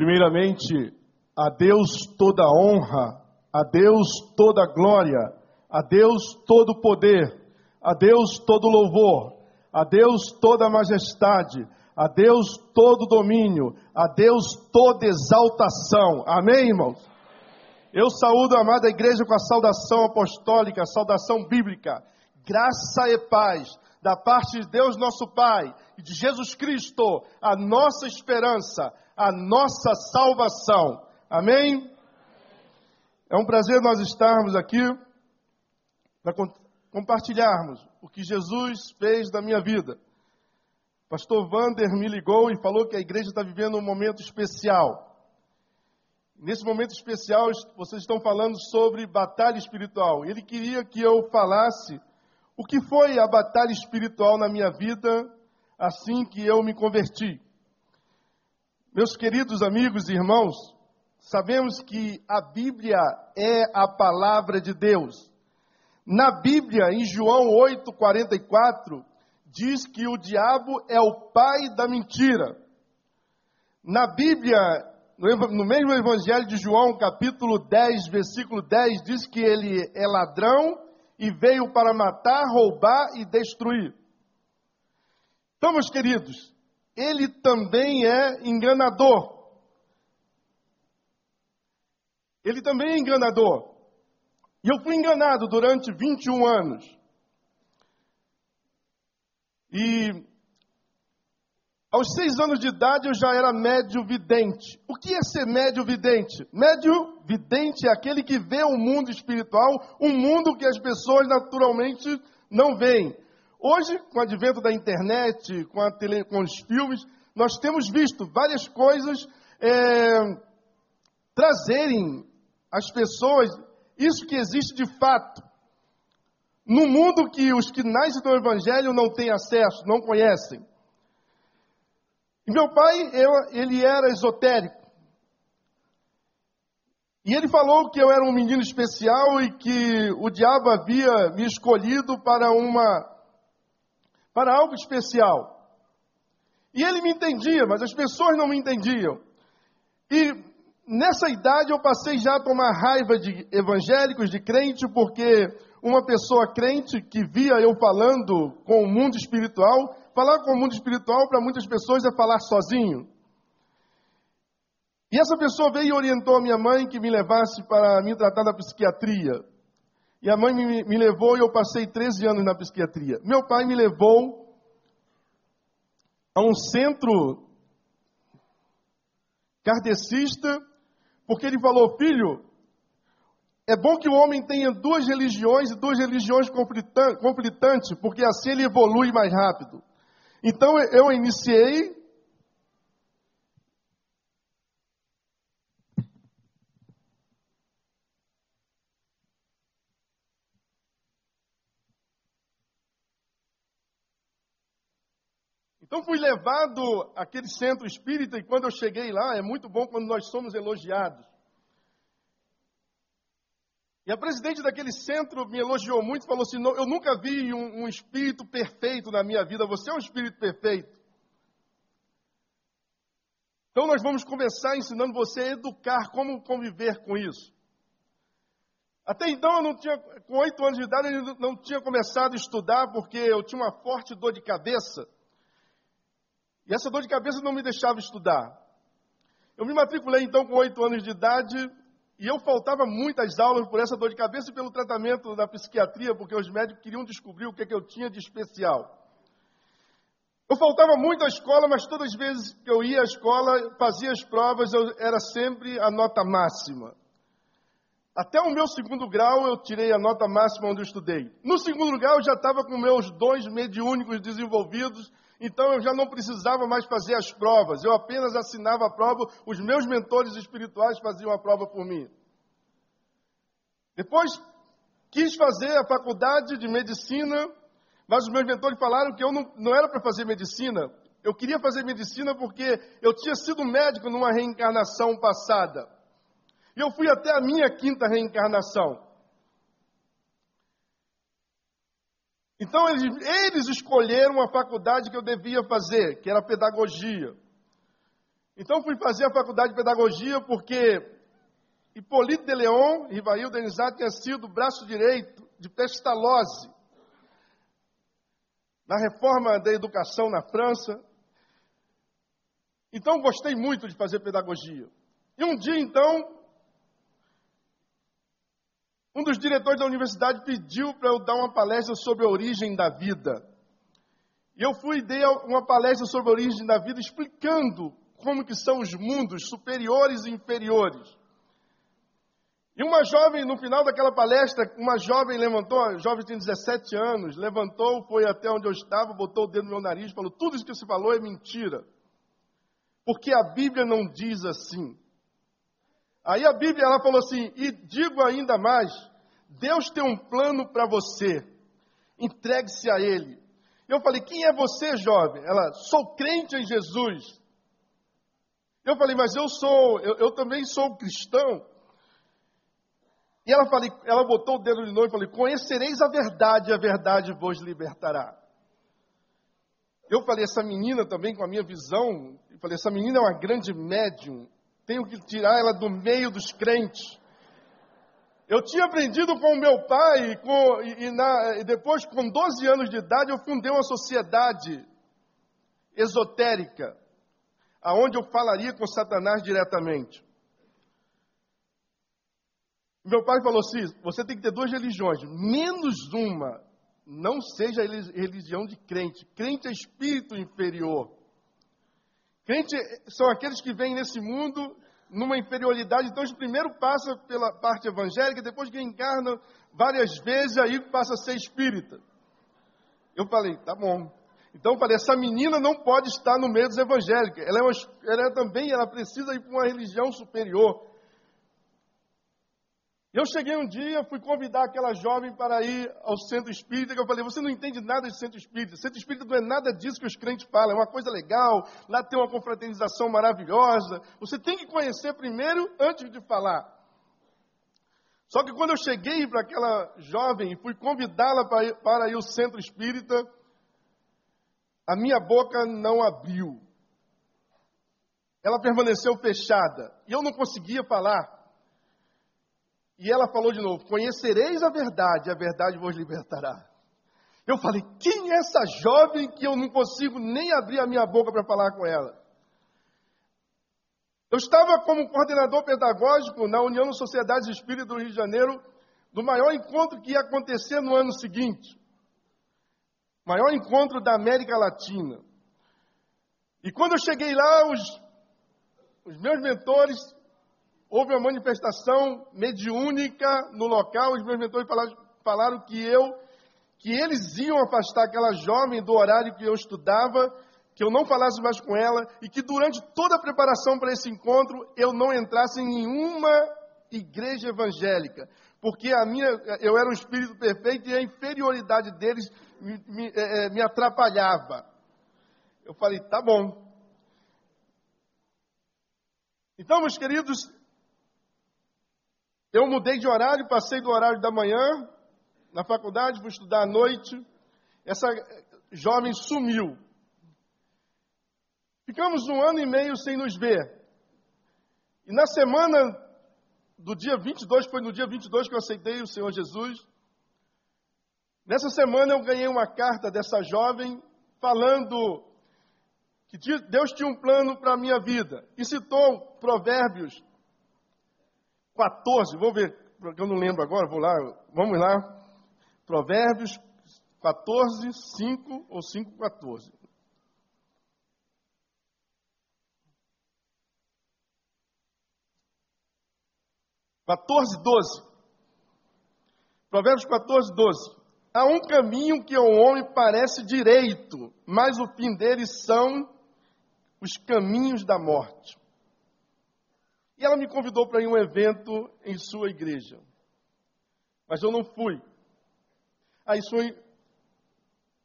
Primeiramente, a Deus toda honra, a Deus toda glória, a Deus todo poder, a Deus todo louvor, a Deus toda majestade, a Deus todo domínio, a Deus toda exaltação. Amém, irmãos? Eu saúdo a amada igreja com a saudação apostólica, a saudação bíblica. Graça e paz da parte de Deus nosso Pai de Jesus Cristo, a nossa esperança, a nossa salvação. Amém? É um prazer nós estarmos aqui para compartilharmos o que Jesus fez da minha vida. Pastor Vander me ligou e falou que a igreja está vivendo um momento especial. Nesse momento especial, vocês estão falando sobre batalha espiritual. Ele queria que eu falasse o que foi a batalha espiritual na minha vida assim que eu me converti. Meus queridos amigos e irmãos, sabemos que a Bíblia é a palavra de Deus. Na Bíblia, em João 8,44, diz que o diabo é o pai da mentira. Na Bíblia, no mesmo Evangelho de João, capítulo 10, versículo 10, diz que ele é ladrão e veio para matar, roubar e destruir. Então, meus queridos, ele também é enganador. Ele também é enganador. E eu fui enganado durante 21 anos. E aos seis anos de idade eu já era médio vidente. O que é ser médio vidente? Médio vidente é aquele que vê o mundo espiritual, um mundo que as pessoas naturalmente não veem. Hoje, com o advento da internet, com, tele, com os filmes, nós temos visto várias coisas é, trazerem às pessoas isso que existe de fato. No mundo que os que nascem do Evangelho não têm acesso, não conhecem. E meu pai, eu, ele era esotérico. E ele falou que eu era um menino especial e que o diabo havia me escolhido para uma para algo especial. E ele me entendia, mas as pessoas não me entendiam. E nessa idade eu passei já a tomar raiva de evangélicos, de crente, porque uma pessoa crente que via eu falando com o mundo espiritual, falar com o mundo espiritual para muitas pessoas é falar sozinho. E essa pessoa veio e orientou a minha mãe que me levasse para me tratar da psiquiatria. E a mãe me, me levou e eu passei 13 anos na psiquiatria. Meu pai me levou a um centro kardecista, porque ele falou: Filho, é bom que o homem tenha duas religiões e duas religiões conflitantes, porque assim ele evolui mais rápido. Então eu iniciei Então fui levado àquele centro espírita e quando eu cheguei lá, é muito bom quando nós somos elogiados. E a presidente daquele centro me elogiou muito, falou assim: Eu nunca vi um, um espírito perfeito na minha vida, você é um espírito perfeito. Então nós vamos começar ensinando você a educar, como conviver com isso. Até então eu não tinha, com oito anos de idade, eu não tinha começado a estudar porque eu tinha uma forte dor de cabeça. E essa dor de cabeça não me deixava estudar. Eu me matriculei então com oito anos de idade e eu faltava muitas aulas por essa dor de cabeça e pelo tratamento da psiquiatria, porque os médicos queriam descobrir o que, é que eu tinha de especial. Eu faltava muito à escola, mas todas as vezes que eu ia à escola, fazia as provas, eu era sempre a nota máxima. Até o meu segundo grau eu tirei a nota máxima onde eu estudei. No segundo grau eu já estava com meus dons mediúnicos desenvolvidos então eu já não precisava mais fazer as provas, eu apenas assinava a prova, os meus mentores espirituais faziam a prova por mim. Depois quis fazer a faculdade de medicina, mas os meus mentores falaram que eu não, não era para fazer medicina. Eu queria fazer medicina porque eu tinha sido médico numa reencarnação passada. E eu fui até a minha quinta reencarnação. Então eles, eles escolheram a faculdade que eu devia fazer, que era pedagogia. Então fui fazer a faculdade de pedagogia porque Hipólito de Leon, Rivail Denizado, tinha sido braço direito de Pestalozzi na reforma da educação na França. Então gostei muito de fazer pedagogia. E um dia, então, um dos diretores da universidade pediu para eu dar uma palestra sobre a origem da vida. E eu fui e dei uma palestra sobre a origem da vida, explicando como que são os mundos superiores e inferiores. E uma jovem, no final daquela palestra, uma jovem levantou, jovem tem 17 anos, levantou, foi até onde eu estava, botou o dedo no meu nariz falou: Tudo isso que você falou é mentira. Porque a Bíblia não diz assim. Aí a Bíblia ela falou assim: E digo ainda mais: Deus tem um plano para você, entregue-se a Ele. Eu falei: Quem é você, jovem? Ela: Sou crente em Jesus. Eu falei: Mas eu sou, eu, eu também sou cristão. E ela, falei, ela botou o dedo de novo e falou: Conhecereis a verdade, e a verdade vos libertará. Eu falei: Essa menina também, com a minha visão, eu falei: Essa menina é uma grande médium, tenho que tirar ela do meio dos crentes. Eu tinha aprendido com meu pai, com, e, e, na, e depois, com 12 anos de idade, eu fundei uma sociedade esotérica, aonde eu falaria com Satanás diretamente. Meu pai falou assim: você tem que ter duas religiões, menos uma. Não seja religião de crente. Crente é espírito inferior. Crente são aqueles que vêm nesse mundo numa inferioridade. Então, eles primeiro passa pela parte evangélica, depois que encarna várias vezes, aí passa a ser espírita. Eu falei, tá bom. Então, eu falei, essa menina não pode estar no meio dos evangélicos. Ela, é uma, ela é também, ela precisa ir para uma religião superior. Eu cheguei um dia, fui convidar aquela jovem para ir ao centro espírita, que eu falei, você não entende nada de centro espírita. Centro espírita não é nada disso que os crentes falam, é uma coisa legal, lá tem uma confraternização maravilhosa. Você tem que conhecer primeiro antes de falar. Só que quando eu cheguei para aquela jovem e fui convidá-la para, ir, para ir ao centro espírita, a minha boca não abriu. Ela permaneceu fechada e eu não conseguia falar. E ela falou de novo: Conhecereis a verdade, a verdade vos libertará. Eu falei: Quem é essa jovem que eu não consigo nem abrir a minha boca para falar com ela? Eu estava como coordenador pedagógico na União das Sociedades Espíritas do Rio de Janeiro, do maior encontro que ia acontecer no ano seguinte maior encontro da América Latina. E quando eu cheguei lá, os, os meus mentores houve uma manifestação mediúnica no local, os meus mentores falaram, falaram que eu, que eles iam afastar aquela jovem do horário que eu estudava, que eu não falasse mais com ela e que durante toda a preparação para esse encontro eu não entrasse em nenhuma igreja evangélica, porque a minha, eu era um espírito perfeito e a inferioridade deles me, me, é, é me atrapalhava. Eu falei, tá bom. Então, meus queridos, eu mudei de horário, passei do horário da manhã na faculdade, fui estudar à noite. Essa jovem sumiu. Ficamos um ano e meio sem nos ver. E na semana do dia 22, foi no dia 22 que eu aceitei o Senhor Jesus. Nessa semana eu ganhei uma carta dessa jovem falando que Deus tinha um plano para a minha vida. E citou Provérbios 14, vou ver, porque eu não lembro agora, vou lá, vamos lá. Provérbios 14, 5 ou 5, 14. Quatorze, doze. Provérbios 14, 12. Há um caminho que ao homem parece direito, mas o fim dele são os caminhos da morte. E ela me convidou para ir a um evento em sua igreja. Mas eu não fui. Aí foi,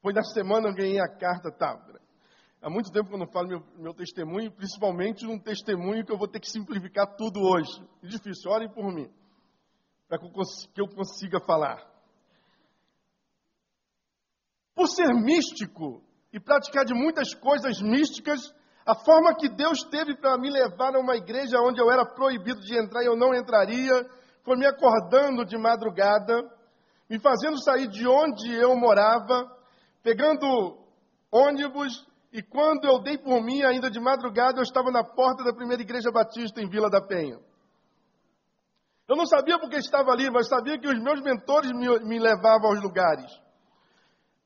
foi na semana eu ganhei a carta, tá. Há muito tempo que eu não falo meu, meu testemunho, principalmente um testemunho que eu vou ter que simplificar tudo hoje. É difícil, orem por mim, para que, que eu consiga falar. Por ser místico e praticar de muitas coisas místicas, A forma que Deus teve para me levar a uma igreja onde eu era proibido de entrar e eu não entraria, foi me acordando de madrugada, me fazendo sair de onde eu morava, pegando ônibus, e quando eu dei por mim, ainda de madrugada, eu estava na porta da primeira igreja batista em Vila da Penha. Eu não sabia porque estava ali, mas sabia que os meus mentores me, me levavam aos lugares.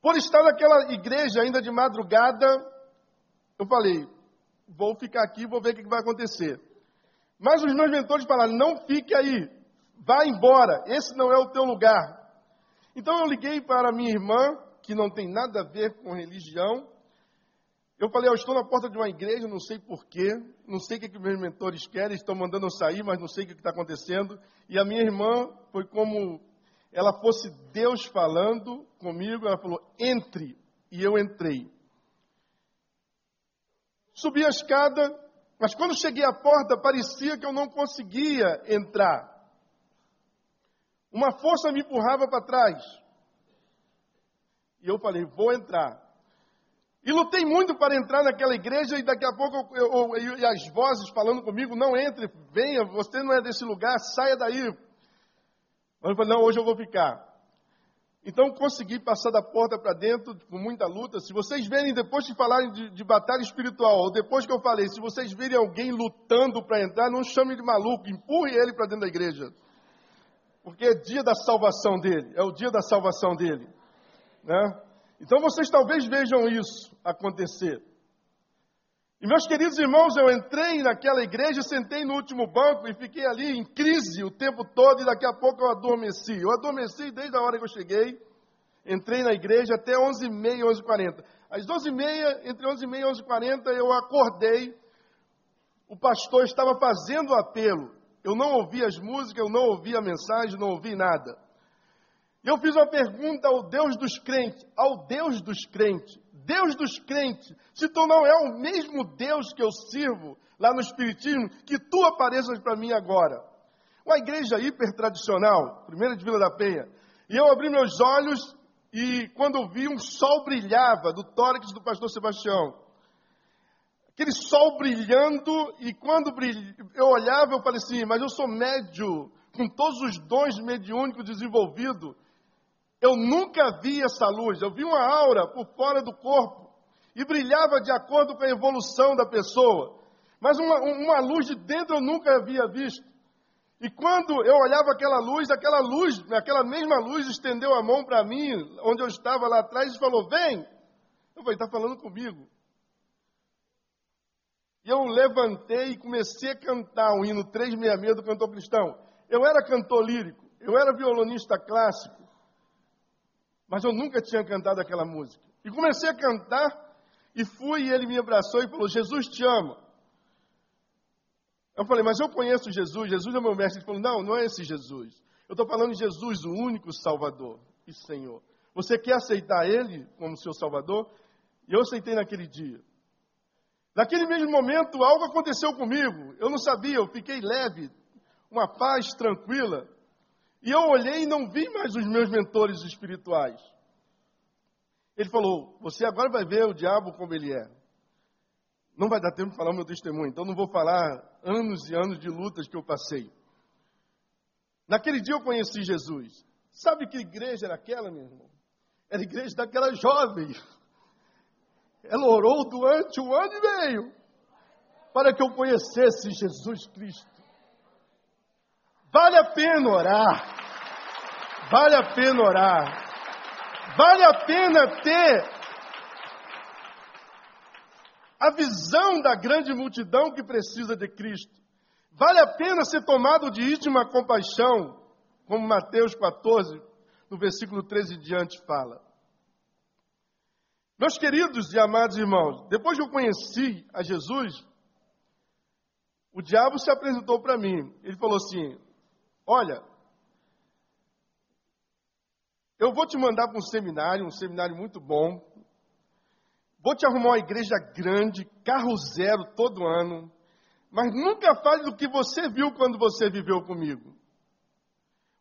Por estar naquela igreja ainda de madrugada, eu falei, vou ficar aqui, vou ver o que vai acontecer. Mas os meus mentores falaram, não fique aí, vá embora, esse não é o teu lugar. Então eu liguei para minha irmã, que não tem nada a ver com religião. Eu falei, eu estou na porta de uma igreja, não sei porquê, não sei o que, que meus mentores querem, estão mandando eu sair, mas não sei o que está acontecendo. E a minha irmã foi como ela fosse Deus falando comigo, ela falou, entre. E eu entrei. Subi a escada, mas quando cheguei à porta, parecia que eu não conseguia entrar. Uma força me empurrava para trás. E eu falei, vou entrar. E lutei muito para entrar naquela igreja e daqui a pouco eu, eu, eu, e as vozes falando comigo, não entre, venha, você não é desse lugar, saia daí. Mas eu falei, não, hoje eu vou ficar. Então consegui passar da porta para dentro com muita luta. Se vocês verem depois de falarem de, de batalha espiritual, ou depois que eu falei, se vocês verem alguém lutando para entrar, não chame de maluco, empurre ele para dentro da igreja. Porque é dia da salvação dele, é o dia da salvação dele. Né? Então vocês talvez vejam isso acontecer. E meus queridos irmãos, eu entrei naquela igreja, sentei no último banco e fiquei ali em crise o tempo todo e daqui a pouco eu adormeci. Eu adormeci desde a hora que eu cheguei, entrei na igreja até 11h30, 11h40. Às 12h30, entre 11h30 e 11h40, eu acordei, o pastor estava fazendo o apelo. Eu não ouvi as músicas, eu não ouvi a mensagem, não ouvi nada. E eu fiz uma pergunta ao Deus dos crentes, ao Deus dos crentes. Deus dos crentes, se tu não é o mesmo Deus que eu sirvo lá no Espiritismo, que tu apareças para mim agora. Uma igreja hiper tradicional, primeira de Vila da Penha. E eu abri meus olhos e quando vi um sol brilhava do tórax do pastor Sebastião. Aquele sol brilhando e quando eu olhava eu falei assim, mas eu sou médio, com todos os dons mediúnicos desenvolvidos. Eu nunca vi essa luz. Eu vi uma aura por fora do corpo e brilhava de acordo com a evolução da pessoa. Mas uma, uma luz de dentro eu nunca havia visto. E quando eu olhava aquela luz, aquela luz, aquela mesma luz estendeu a mão para mim, onde eu estava lá atrás, e falou: Vem! Eu falei: Está falando comigo. E eu levantei e comecei a cantar o hino 366 do cantor cristão. Eu era cantor lírico, eu era violonista clássico, mas eu nunca tinha cantado aquela música. E comecei a cantar, e fui, e ele me abraçou e falou: Jesus te ama. Eu falei, mas eu conheço Jesus, Jesus é meu mestre. Ele falou: não, não é esse Jesus. Eu estou falando de Jesus, o único Salvador e Senhor. Você quer aceitar Ele como seu Salvador? E eu aceitei naquele dia. Naquele mesmo momento, algo aconteceu comigo. Eu não sabia, eu fiquei leve, uma paz tranquila. E eu olhei e não vi mais os meus mentores espirituais. Ele falou: Você agora vai ver o diabo como ele é. Não vai dar tempo de falar o meu testemunho, então não vou falar anos e anos de lutas que eu passei. Naquele dia eu conheci Jesus. Sabe que igreja era aquela, meu irmão? Era a igreja daquela jovem. Ela orou durante um ano e meio para que eu conhecesse Jesus Cristo. Vale a pena orar. Vale a pena orar. Vale a pena ter a visão da grande multidão que precisa de Cristo. Vale a pena ser tomado de íntima compaixão, como Mateus 14, no versículo 13 em diante fala. Meus queridos e amados irmãos, depois que eu conheci a Jesus, o diabo se apresentou para mim. Ele falou assim: Olha, eu vou te mandar para um seminário, um seminário muito bom. Vou te arrumar uma igreja grande, carro zero todo ano. Mas nunca fale do que você viu quando você viveu comigo.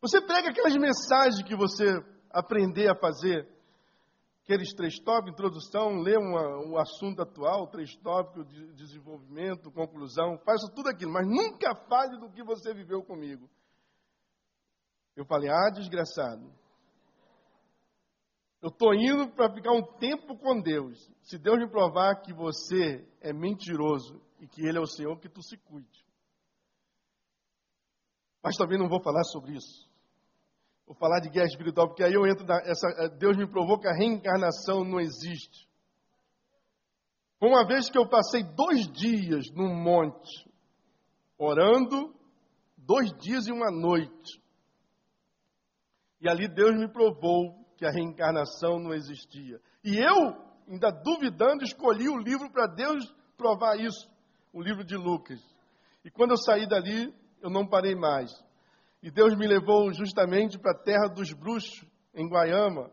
Você prega aquelas mensagens que você aprender a fazer. aqueles três tópicos, introdução, lê uma, um assunto atual, três tópicos de desenvolvimento, conclusão, faça tudo aquilo, mas nunca fale do que você viveu comigo. Eu falei, ah, desgraçado. Eu estou indo para ficar um tempo com Deus. Se Deus me provar que você é mentiroso e que Ele é o Senhor, que tu se cuide. Mas também não vou falar sobre isso. Vou falar de guerra espiritual, porque aí eu entro na. Essa, eh, Deus me provou que a reencarnação não existe. Uma vez que eu passei dois dias num monte, orando, dois dias e uma noite. E ali Deus me provou que a reencarnação não existia. E eu, ainda duvidando, escolhi o livro para Deus provar isso, o livro de Lucas. E quando eu saí dali, eu não parei mais. E Deus me levou justamente para a terra dos bruxos, em Guaiama,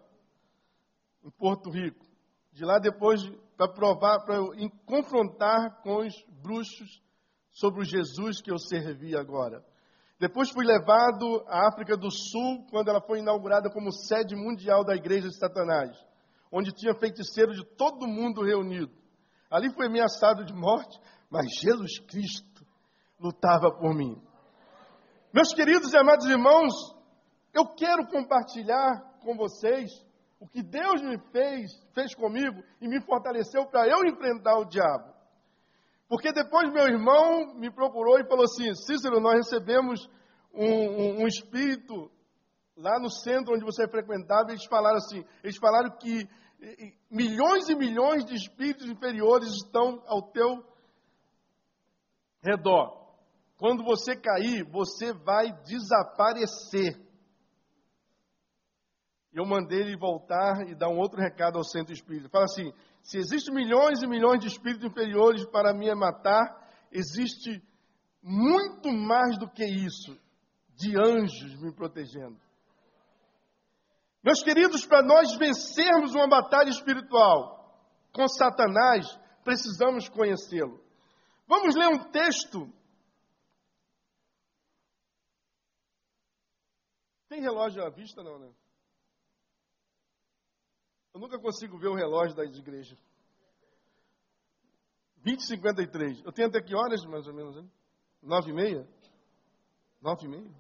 em Porto Rico. De lá depois, para provar, para eu confrontar com os bruxos sobre o Jesus que eu servi agora. Depois fui levado à África do Sul, quando ela foi inaugurada como sede mundial da Igreja de Satanás, onde tinha feiticeiros de todo mundo reunido. Ali fui ameaçado de morte, mas Jesus Cristo lutava por mim. Meus queridos e amados irmãos, eu quero compartilhar com vocês o que Deus me fez, fez comigo e me fortaleceu para eu enfrentar o diabo. Porque depois meu irmão me procurou e falou assim: Cícero, nós recebemos um, um, um espírito lá no centro onde você frequentava. E eles falaram assim: eles falaram que milhões e milhões de espíritos inferiores estão ao teu redor. Quando você cair, você vai desaparecer. Eu mandei ele voltar e dar um outro recado ao centro espírita. Fala assim: se existem milhões e milhões de espíritos inferiores para me matar, existe muito mais do que isso, de anjos me protegendo. Meus queridos, para nós vencermos uma batalha espiritual com Satanás, precisamos conhecê-lo. Vamos ler um texto. Tem relógio à vista, não, né? Eu nunca consigo ver o relógio das igrejas. 20 e 53. Eu tenho até que horas, mais ou menos, hein? 9 e meia? 9 e meia?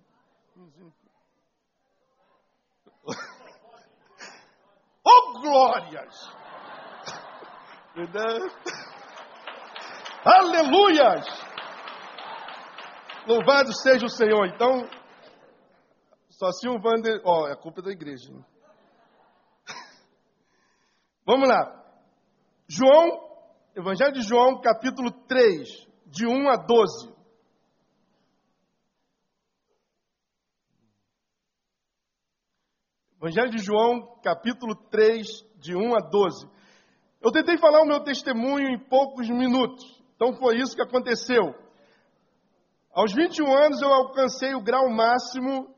oh, glórias! Aleluias! Louvado seja o Senhor. Então, só se um Vander. Ó, oh, é culpa da igreja. Hein? Vamos lá. João, Evangelho de João, capítulo 3, de 1 a 12. Evangelho de João, capítulo 3, de 1 a 12. Eu tentei falar o meu testemunho em poucos minutos, então foi isso que aconteceu. Aos 21 anos eu alcancei o grau máximo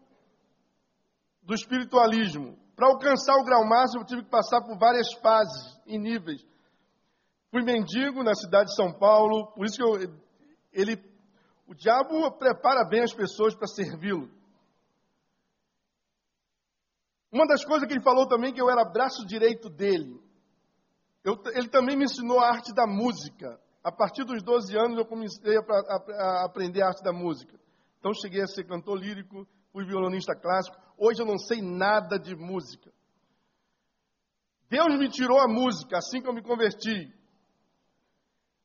do espiritualismo. Para alcançar o grau máximo, eu tive que passar por várias fases e níveis. Fui mendigo na cidade de São Paulo, por isso que eu, ele, o diabo prepara bem as pessoas para servi-lo. Uma das coisas que ele falou também que eu era braço direito dele. Eu, ele também me ensinou a arte da música. A partir dos 12 anos eu comecei a, a, a aprender a arte da música. Então cheguei a ser cantor lírico, fui violonista clássico. Hoje eu não sei nada de música. Deus me tirou a música assim que eu me converti.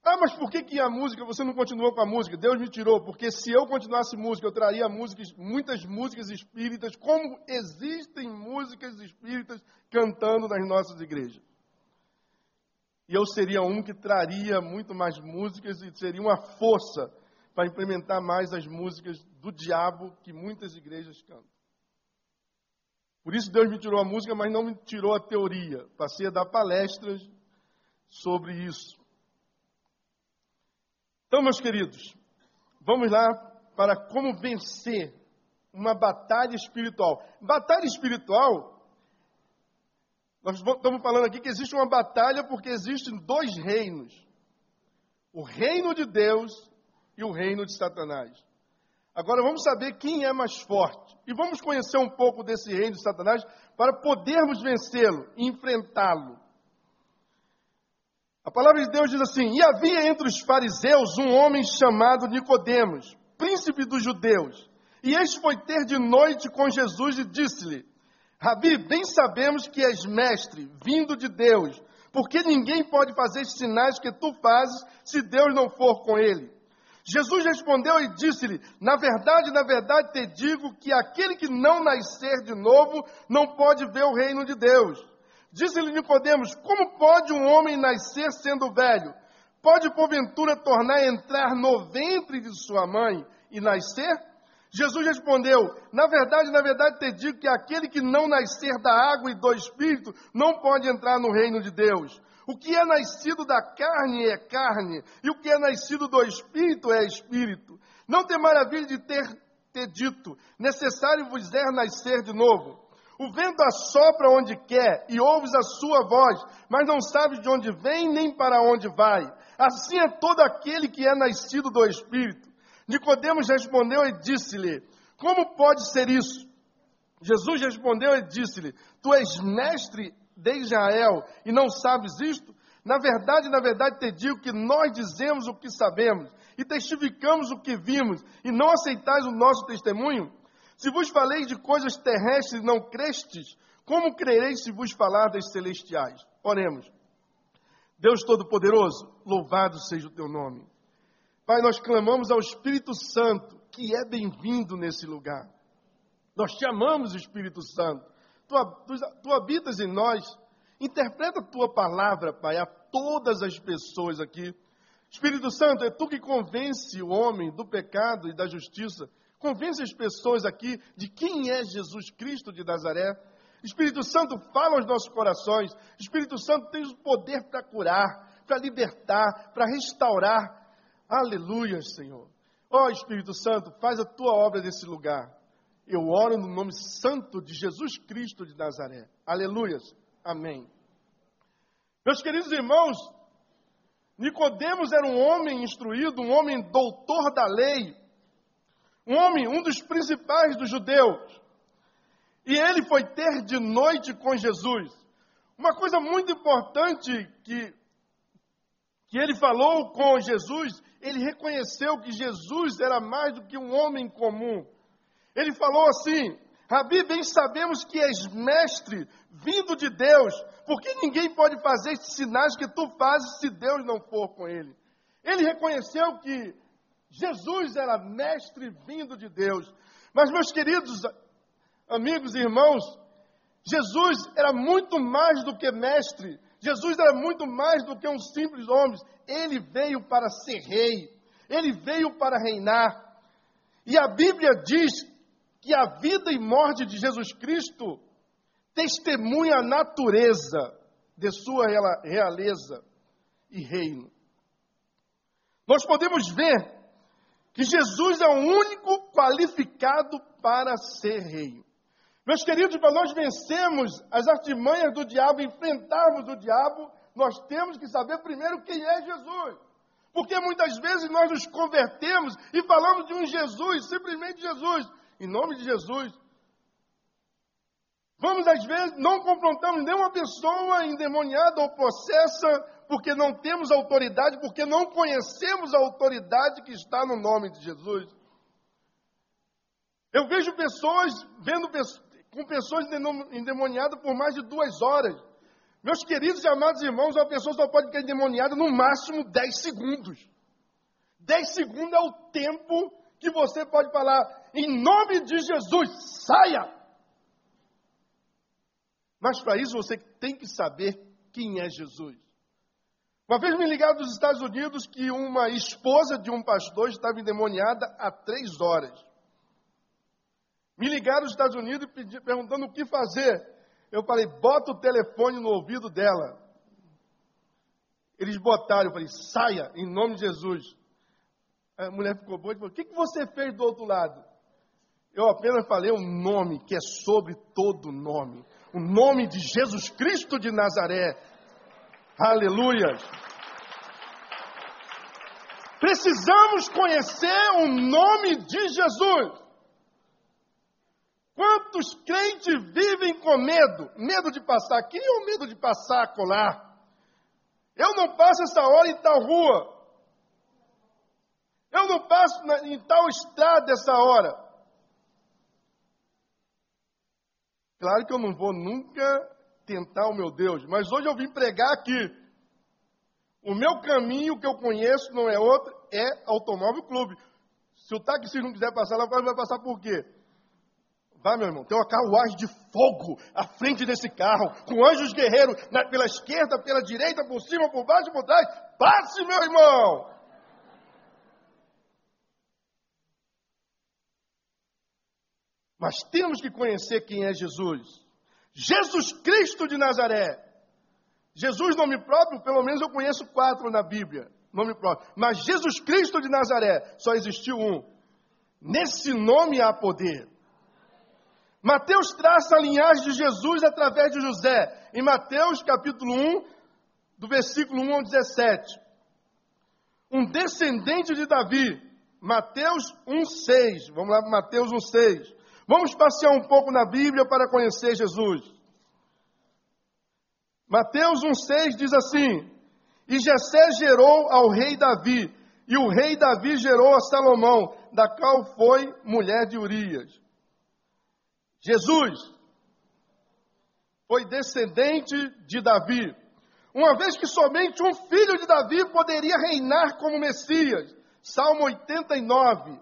Ah, mas por que, que a música, você não continuou com a música? Deus me tirou, porque se eu continuasse música, eu traria músicas, muitas músicas espíritas, como existem músicas espíritas cantando nas nossas igrejas. E eu seria um que traria muito mais músicas e seria uma força para implementar mais as músicas do diabo que muitas igrejas cantam. Por isso Deus me tirou a música, mas não me tirou a teoria. Passei a dar palestras sobre isso. Então, meus queridos, vamos lá para como vencer uma batalha espiritual. Batalha espiritual, nós estamos falando aqui que existe uma batalha porque existem dois reinos: o reino de Deus e o reino de Satanás. Agora vamos saber quem é mais forte. E vamos conhecer um pouco desse reino de Satanás para podermos vencê-lo, enfrentá-lo. A palavra de Deus diz assim: E havia entre os fariseus um homem chamado Nicodemos, príncipe dos judeus. E este foi ter de noite com Jesus e disse-lhe: Rabi, bem sabemos que és mestre, vindo de Deus, porque ninguém pode fazer sinais que tu fazes se Deus não for com ele. Jesus respondeu e disse-lhe: Na verdade, na verdade te digo que aquele que não nascer de novo não pode ver o reino de Deus. Disse-lhe Nicodemos: Como pode um homem nascer sendo velho? Pode porventura tornar a entrar no ventre de sua mãe e nascer? Jesus respondeu: Na verdade, na verdade te digo que aquele que não nascer da água e do espírito não pode entrar no reino de Deus. O que é nascido da carne é carne, e o que é nascido do espírito é espírito. Não tem maravilha de ter, ter dito: necessário vos é nascer de novo. O vento assopra onde quer e ouves a sua voz, mas não sabes de onde vem nem para onde vai. Assim é todo aquele que é nascido do Espírito. Nicodemos respondeu e disse-lhe: Como pode ser isso? Jesus respondeu e disse-lhe: Tu és mestre de Israel e não sabes isto? Na verdade, na verdade te digo que nós dizemos o que sabemos e testificamos o que vimos e não aceitais o nosso testemunho? Se vos falei de coisas terrestres e não crestes, como crereis se vos falar das celestiais? Oremos. Deus Todo-Poderoso, louvado seja o teu nome. Pai, nós clamamos ao Espírito Santo, que é bem-vindo nesse lugar. Nós te amamos, Espírito Santo. Tu, tu, habitas em nós. Interpreta a tua palavra, Pai, a todas as pessoas aqui. Espírito Santo, é tu que convence o homem do pecado e da justiça Convence as pessoas aqui de quem é Jesus Cristo de Nazaré. Espírito Santo, fala aos nossos corações. Espírito Santo, tem o poder para curar, para libertar, para restaurar. Aleluia, Senhor. Ó oh, Espírito Santo, faz a tua obra nesse lugar. Eu oro no nome santo de Jesus Cristo de Nazaré. Aleluias. Amém. Meus queridos irmãos, Nicodemos era um homem instruído, um homem doutor da lei, um homem, um dos principais dos judeus. E ele foi ter de noite com Jesus. Uma coisa muito importante que, que ele falou com Jesus, ele reconheceu que Jesus era mais do que um homem comum. Ele falou assim: Rabi, bem sabemos que és mestre, vindo de Deus, porque ninguém pode fazer esses sinais que tu fazes se Deus não for com ele. Ele reconheceu que Jesus era mestre vindo de Deus. Mas, meus queridos amigos e irmãos, Jesus era muito mais do que mestre. Jesus era muito mais do que um simples homem. Ele veio para ser rei. Ele veio para reinar. E a Bíblia diz que a vida e morte de Jesus Cristo testemunha a natureza de sua realeza e reino. Nós podemos ver que Jesus é o único qualificado para ser rei. Meus queridos, para nós vencermos as artimanhas do diabo, enfrentarmos o diabo, nós temos que saber primeiro quem é Jesus. Porque muitas vezes nós nos convertemos e falamos de um Jesus, simplesmente Jesus, em nome de Jesus. Vamos, às vezes, não confrontamos nenhuma pessoa endemoniada ou possessa porque não temos autoridade, porque não conhecemos a autoridade que está no nome de Jesus. Eu vejo pessoas vendo com pessoas endemoniadas por mais de duas horas. Meus queridos e amados irmãos, uma pessoa só pode ficar endemoniada no máximo 10 segundos. 10 segundos é o tempo que você pode falar, em nome de Jesus, saia! Mas para isso você tem que saber quem é Jesus. Uma vez me ligaram dos Estados Unidos que uma esposa de um pastor estava endemoniada há três horas. Me ligaram dos Estados Unidos perguntando o que fazer. Eu falei, bota o telefone no ouvido dela. Eles botaram, eu falei, saia, em nome de Jesus. A mulher ficou boa e falou, o que, que você fez do outro lado? Eu apenas falei um nome que é sobre todo nome. O nome de Jesus Cristo de Nazaré. Aleluia. Precisamos conhecer o nome de Jesus. Quantos crentes vivem com medo? Medo de passar aqui ou medo de passar colar? Eu não passo essa hora em tal rua. Eu não passo na, em tal estrada essa hora. Claro que eu não vou nunca tentar o meu Deus, mas hoje eu vim pregar aqui. O meu caminho que eu conheço não é outro, é Automóvel Clube. Se o táxi não quiser passar lá, vai passar por quê? Vai, meu irmão, tem uma carruagem de fogo à frente desse carro, com anjos guerreiros na, pela esquerda, pela direita, por cima, por baixo, por trás. Passe, meu irmão! Mas temos que conhecer quem é Jesus. Jesus Cristo de Nazaré. Jesus, nome próprio, pelo menos eu conheço quatro na Bíblia, nome próprio. Mas Jesus Cristo de Nazaré, só existiu um. Nesse nome há poder. Mateus traça a linhagem de Jesus através de José, em Mateus capítulo 1, do versículo 1 ao 17. Um descendente de Davi, Mateus 1,6. Vamos lá para Mateus 1,6. Vamos passear um pouco na Bíblia para conhecer Jesus. Mateus 1,6 diz assim: E Jessé gerou ao rei Davi, e o rei Davi gerou a Salomão, da qual foi mulher de Urias. Jesus foi descendente de Davi, uma vez que somente um filho de Davi poderia reinar como Messias. Salmo 89,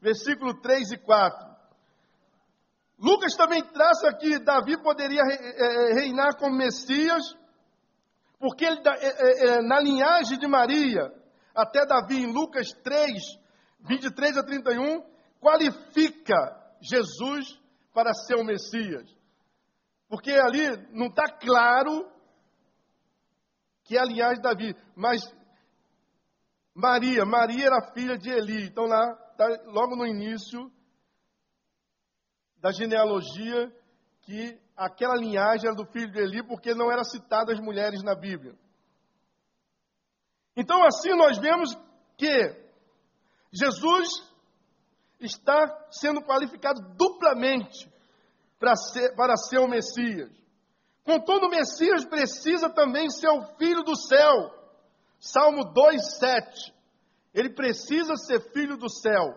versículo 3 e 4. Lucas também traça que Davi poderia reinar como Messias, porque ele, na linhagem de Maria, até Davi, em Lucas 3, 23 a 31, qualifica Jesus para ser o Messias. Porque ali não está claro que é a linhagem de Davi, mas Maria, Maria era filha de Eli. Então lá, tá, logo no início da genealogia, que aquela linhagem era do filho de Eli, porque não eram citadas mulheres na Bíblia. Então assim nós vemos que Jesus está sendo qualificado duplamente para ser, para ser o Messias. Contudo, o Messias precisa também ser o filho do céu. Salmo 2,7. Ele precisa ser filho do céu.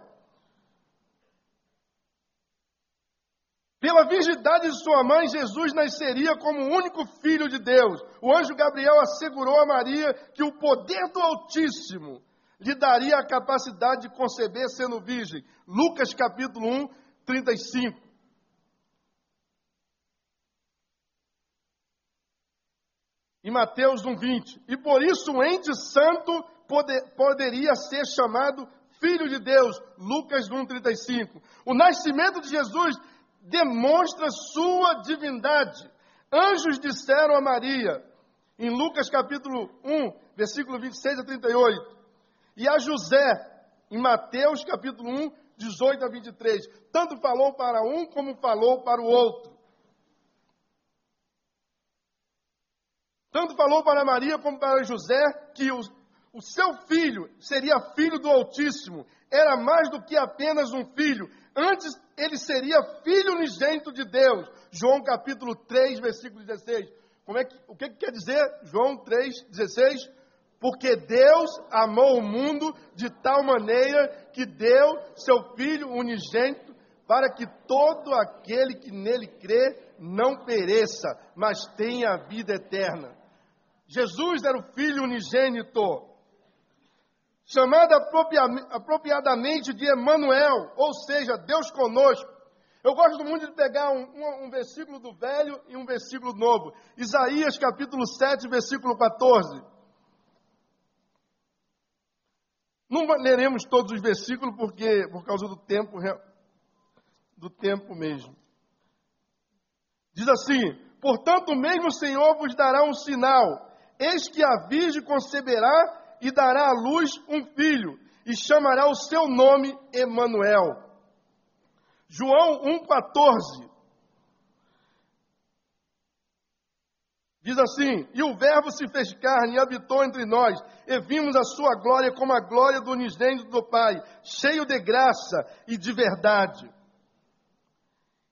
Pela virgindade de sua mãe, Jesus nasceria como o único filho de Deus. O anjo Gabriel assegurou a Maria que o poder do Altíssimo lhe daria a capacidade de conceber sendo virgem. Lucas capítulo 1, 35. E Mateus 1, 20. E por isso o ente santo poder, poderia ser chamado Filho de Deus. Lucas 1, 35. O nascimento de Jesus demonstra sua divindade. Anjos disseram a Maria, em Lucas capítulo 1, versículo 26 a 38 e a José, em Mateus capítulo 1, 18 a 23. Tanto falou para um como falou para o outro. Tanto falou para Maria como para José que o, o seu filho seria filho do Altíssimo. Era mais do que apenas um filho. Antes ele seria filho unigênito de Deus. João capítulo 3, versículo 16. Como é que, o que, que quer dizer João 3, 16? Porque Deus amou o mundo de tal maneira que deu seu Filho unigênito para que todo aquele que nele crê não pereça, mas tenha a vida eterna. Jesus era o Filho unigênito, chamado apropriadamente de Emanuel, ou seja, Deus conosco. Eu gosto muito de pegar um, um, um, versículo do Velho e um versículo novo. Isaías capítulo 7, versículo 14. Não leremos todos os versículos porque por causa do tempo do tempo mesmo. Diz assim: Portanto, mesmo o Senhor vos dará um sinal. Eis que a virgem conceberá e dará à luz um filho, e chamará o seu nome Emanuel. João 1,14. Diz assim: E o Verbo se fez carne e habitou entre nós, e vimos a sua glória como a glória do unigênito do Pai, cheio de graça e de verdade.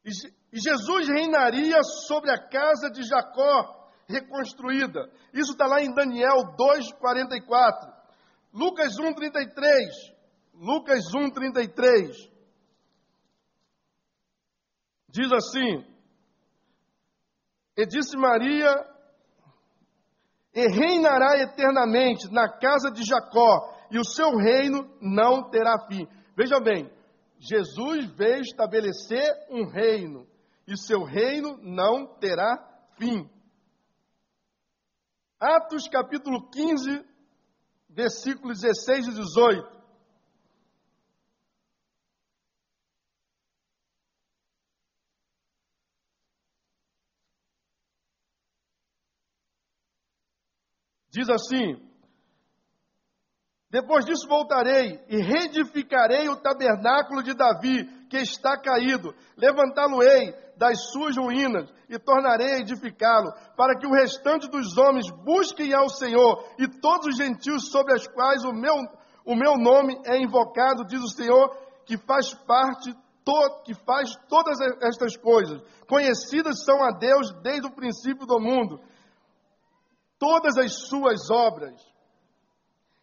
E Jesus reinaria sobre a casa de Jacó, reconstruída. Isso está lá em Daniel 2,44. Lucas 1,33. Lucas 1,33. Diz assim: E disse Maria, e reinará eternamente na casa de Jacó, e o seu reino não terá fim. Veja bem, Jesus veio estabelecer um reino, e seu reino não terá fim. Atos capítulo 15, versículos 16 e 18. Diz assim: Depois disso voltarei e reedificarei o tabernáculo de Davi, que está caído. Levantá-lo-ei das suas ruínas e tornarei a edificá-lo, para que o restante dos homens busquem ao Senhor e todos os gentios sobre os quais o meu, o meu nome é invocado, diz o Senhor, que faz parte que faz todas estas coisas. Conhecidas são a Deus desde o princípio do mundo todas as suas obras,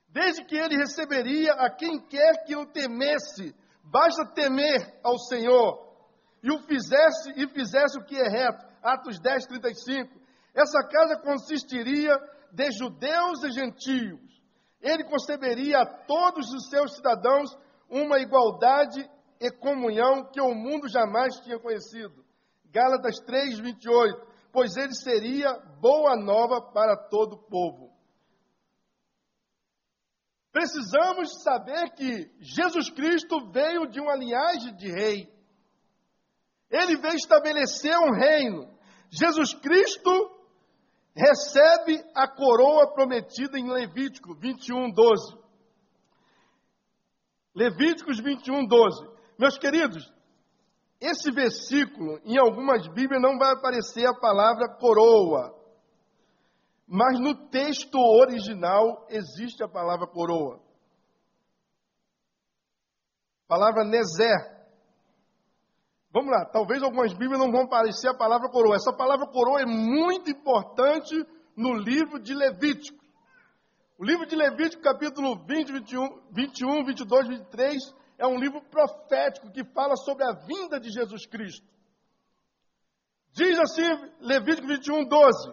desde que ele receberia a quem quer que o temesse, basta temer ao Senhor e o fizesse e fizesse o que é reto. Atos 10, 35. Essa casa consistiria de judeus e gentios. Ele conceberia a todos os seus cidadãos uma igualdade e comunhão que o mundo jamais tinha conhecido. Gálatas 3, 28 pois ele seria boa nova para todo o povo. Precisamos saber que Jesus Cristo veio de uma linhagem de rei. Ele veio estabelecer um reino. Jesus Cristo recebe a coroa prometida em Levítico 21, 12. Levíticos 21, 12. Meus queridos, esse versículo, em algumas Bíblias, não vai aparecer a palavra coroa. Mas no texto original existe a palavra coroa. Palavra Nezer. Vamos lá, talvez algumas Bíblias não vão aparecer a palavra coroa. Essa palavra coroa é muito importante no livro de Levítico. O livro de Levítico, capítulo 20, 21, 21 22, 23, é um livro profético que fala sobre a vinda de Jesus Cristo. Diz assim, Levítico 21, 12: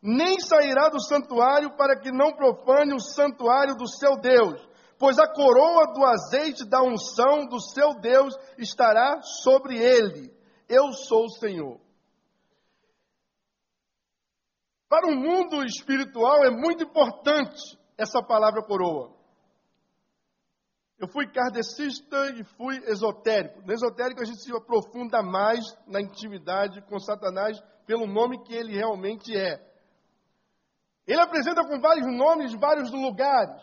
Nem sairá do santuário para que não profane o santuário do seu Deus, pois a coroa do azeite da unção do seu Deus estará sobre ele. Eu sou o Senhor. Para o mundo espiritual é muito importante essa palavra coroa. Eu fui kardecista e fui esotérico. No esotérico a gente se aprofunda mais na intimidade com Satanás pelo nome que ele realmente é. Ele apresenta com vários nomes vários lugares.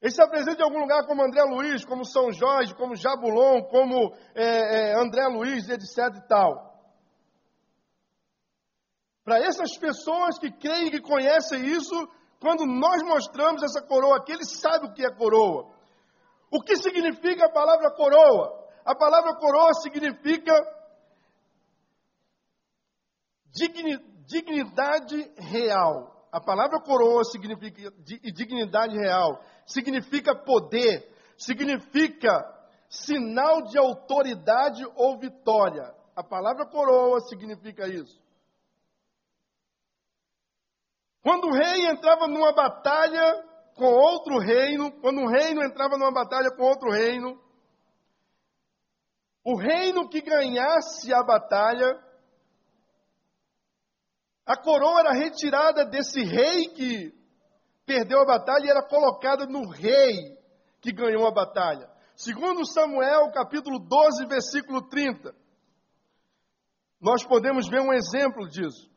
Ele se apresenta em algum lugar como André Luiz, como São Jorge, como Jabulon, como é, é, André Luiz, etc e tal. Para essas pessoas que creem que conhecem isso, quando nós mostramos essa coroa aqui, ele sabe o que é coroa. O que significa a palavra coroa? A palavra coroa significa dignidade real. A palavra coroa significa dignidade real, significa poder, significa sinal de autoridade ou vitória. A palavra coroa significa isso. Quando o rei entrava numa batalha com outro reino, quando um reino entrava numa batalha com outro reino, o reino que ganhasse a batalha, a coroa era retirada desse rei que perdeu a batalha e era colocada no rei que ganhou a batalha. Segundo Samuel, capítulo 12, versículo 30, nós podemos ver um exemplo disso.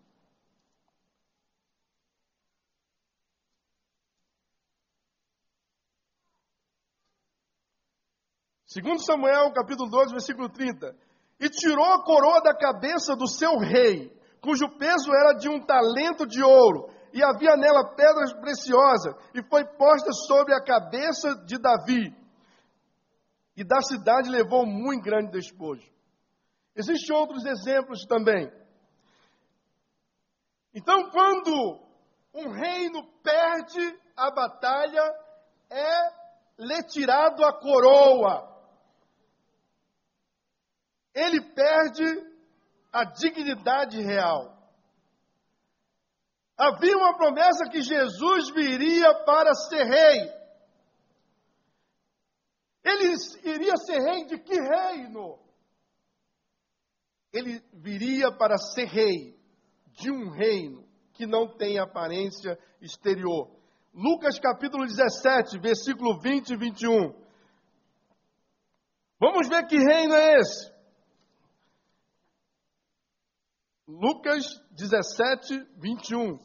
Segundo Samuel, capítulo 12, versículo 30. E tirou a coroa da cabeça do seu rei, cujo peso era de um talento de ouro, e havia nela pedras preciosas, e foi posta sobre a cabeça de Davi. E da cidade levou muito grande despojo. Existem outros exemplos também. Então, quando um reino perde a batalha, é lhe tirado a coroa. Ele perde a dignidade real. Havia uma promessa que Jesus viria para ser rei. Ele iria ser rei de que reino? Ele viria para ser rei de um reino que não tem aparência exterior. Lucas capítulo 17, versículo 20 e 21. Vamos ver que reino é esse. Lucas 17, 21.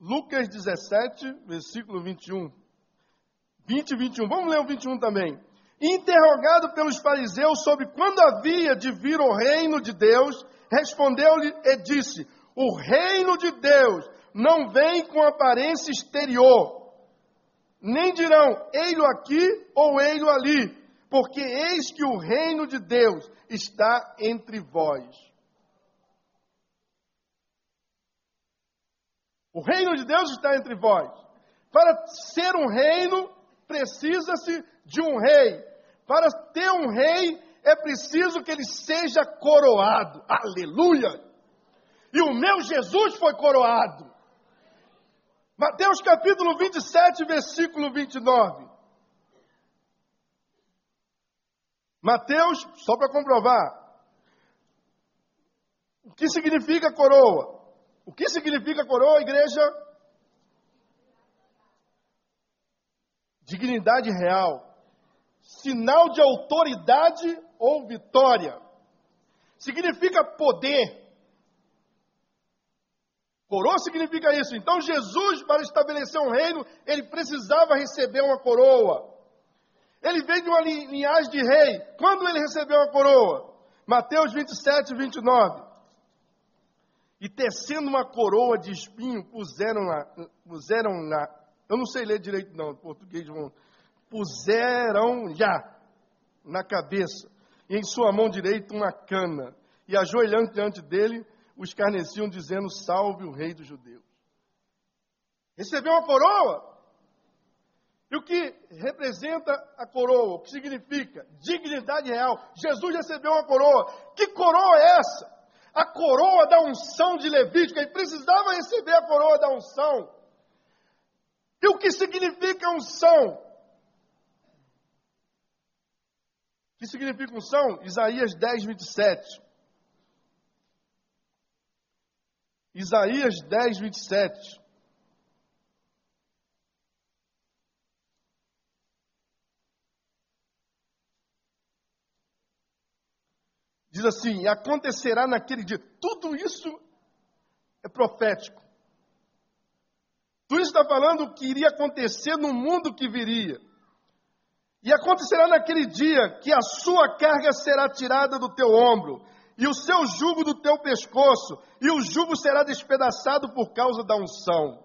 Lucas 17, versículo 21. 20 e 21. Vamos ler o 21 também. Interrogado pelos fariseus sobre quando havia de vir o reino de Deus, respondeu-lhe e disse: O reino de Deus não vem com aparência exterior, nem dirão, ei-lo aqui ou ei-lo ali, porque eis que o reino de Deus está entre vós. O reino de Deus está entre vós. Para ser um reino, precisa-se de um rei. Para ter um rei, é preciso que ele seja coroado. Aleluia! E o meu Jesus foi coroado. Mateus capítulo 27, versículo 29. Mateus, só para comprovar. O que significa coroa? O que significa coroa, igreja? Dignidade real sinal de autoridade ou vitória. Significa poder. Coroa significa isso. Então Jesus, para estabelecer um reino, ele precisava receber uma coroa. Ele veio de uma linhagem de rei. Quando ele recebeu a coroa? Mateus 27, 29. E tecendo uma coroa de espinho, puseram na, puseram na, eu não sei ler direito não, português, puseram já na cabeça, e em sua mão direita uma cana, e ajoelhando diante dele, os escarneciam, dizendo: Salve o rei dos judeus. Recebeu uma coroa. E o que representa a coroa? O que significa? Dignidade real. Jesus recebeu uma coroa. Que coroa é essa? A coroa da unção de Levítico. Ele precisava receber a coroa da unção. E o que significa unção? que significa unção? Isaías 10, 27. Isaías 10, 27. Diz assim: acontecerá naquele dia. Tudo isso é profético. Tudo isso está falando o que iria acontecer no mundo que viria. E acontecerá naquele dia que a sua carga será tirada do teu ombro, e o seu jugo do teu pescoço, e o jugo será despedaçado por causa da unção.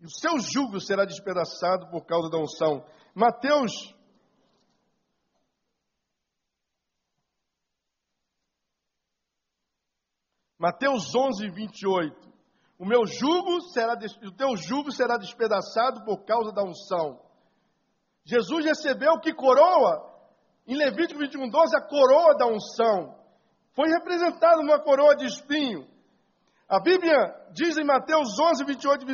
E o seu jugo será despedaçado por causa da unção. Mateus Mateus 11, 28. O meu jugo será, o teu jugo será despedaçado por causa da unção. Jesus recebeu que coroa? Em Levítico 21, 12, a coroa da unção. Foi representado numa coroa de espinho. A Bíblia diz em Mateus 11, 28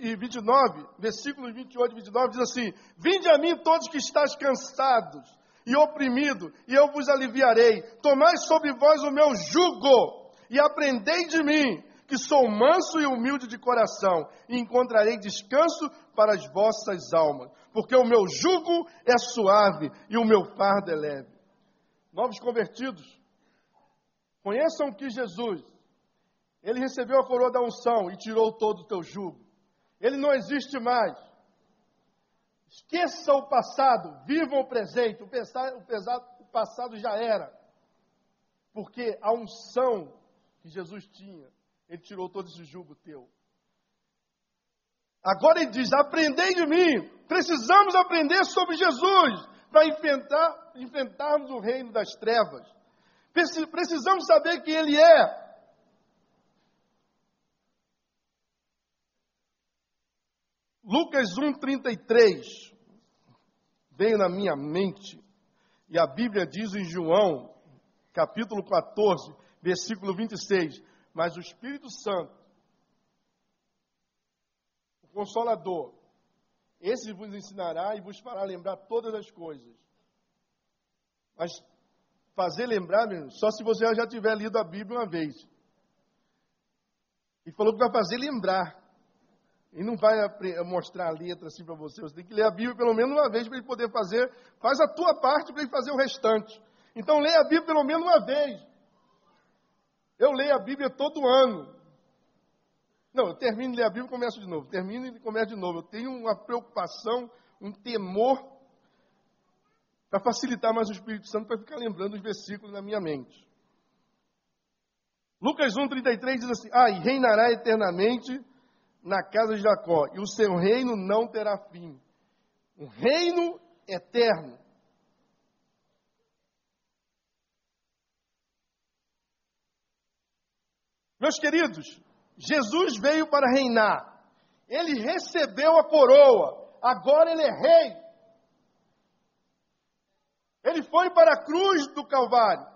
e 29, versículos 28 e 29, diz assim: Vinde a mim todos que estáis cansados e oprimidos, e eu vos aliviarei. Tomai sobre vós o meu jugo e aprendei de mim, que sou manso e humilde de coração, e encontrarei descanso para as vossas almas, porque o meu jugo é suave e o meu fardo é leve. Novos convertidos, conheçam que Jesus, ele recebeu a coroa da unção e tirou todo o teu jugo. Ele não existe mais. Esqueça o passado, viva o presente. O, pesado, o passado já era. Porque a unção que Jesus tinha ele tirou todo esse jugo teu. Agora ele diz: aprendei de mim. Precisamos aprender sobre Jesus. para enfrentar, enfrentarmos o reino das trevas. Precisamos saber quem Ele é. Lucas 1,33 veio na minha mente, e a Bíblia diz em João, capítulo 14, versículo 26, mas o Espírito Santo, o Consolador, esse vos ensinará e vos fará lembrar todas as coisas. Mas fazer lembrar, meu, só se você já tiver lido a Bíblia uma vez. E falou que vai fazer lembrar. E não vai mostrar a letra assim para você. Você tem que ler a Bíblia pelo menos uma vez para ele poder fazer. Faz a tua parte para ele fazer o restante. Então leia a Bíblia pelo menos uma vez. Eu leio a Bíblia todo ano. Não, eu termino de ler a Bíblia e começo de novo. Termino e começo de novo. Eu tenho uma preocupação, um temor para facilitar mais o Espírito Santo para ficar lembrando os versículos na minha mente. Lucas 1,33 diz assim: Ah, e reinará eternamente na casa de Jacó, e o seu reino não terá fim. Um reino eterno. Meus queridos, Jesus veio para reinar. Ele recebeu a coroa. Agora ele é rei. Ele foi para a cruz do Calvário.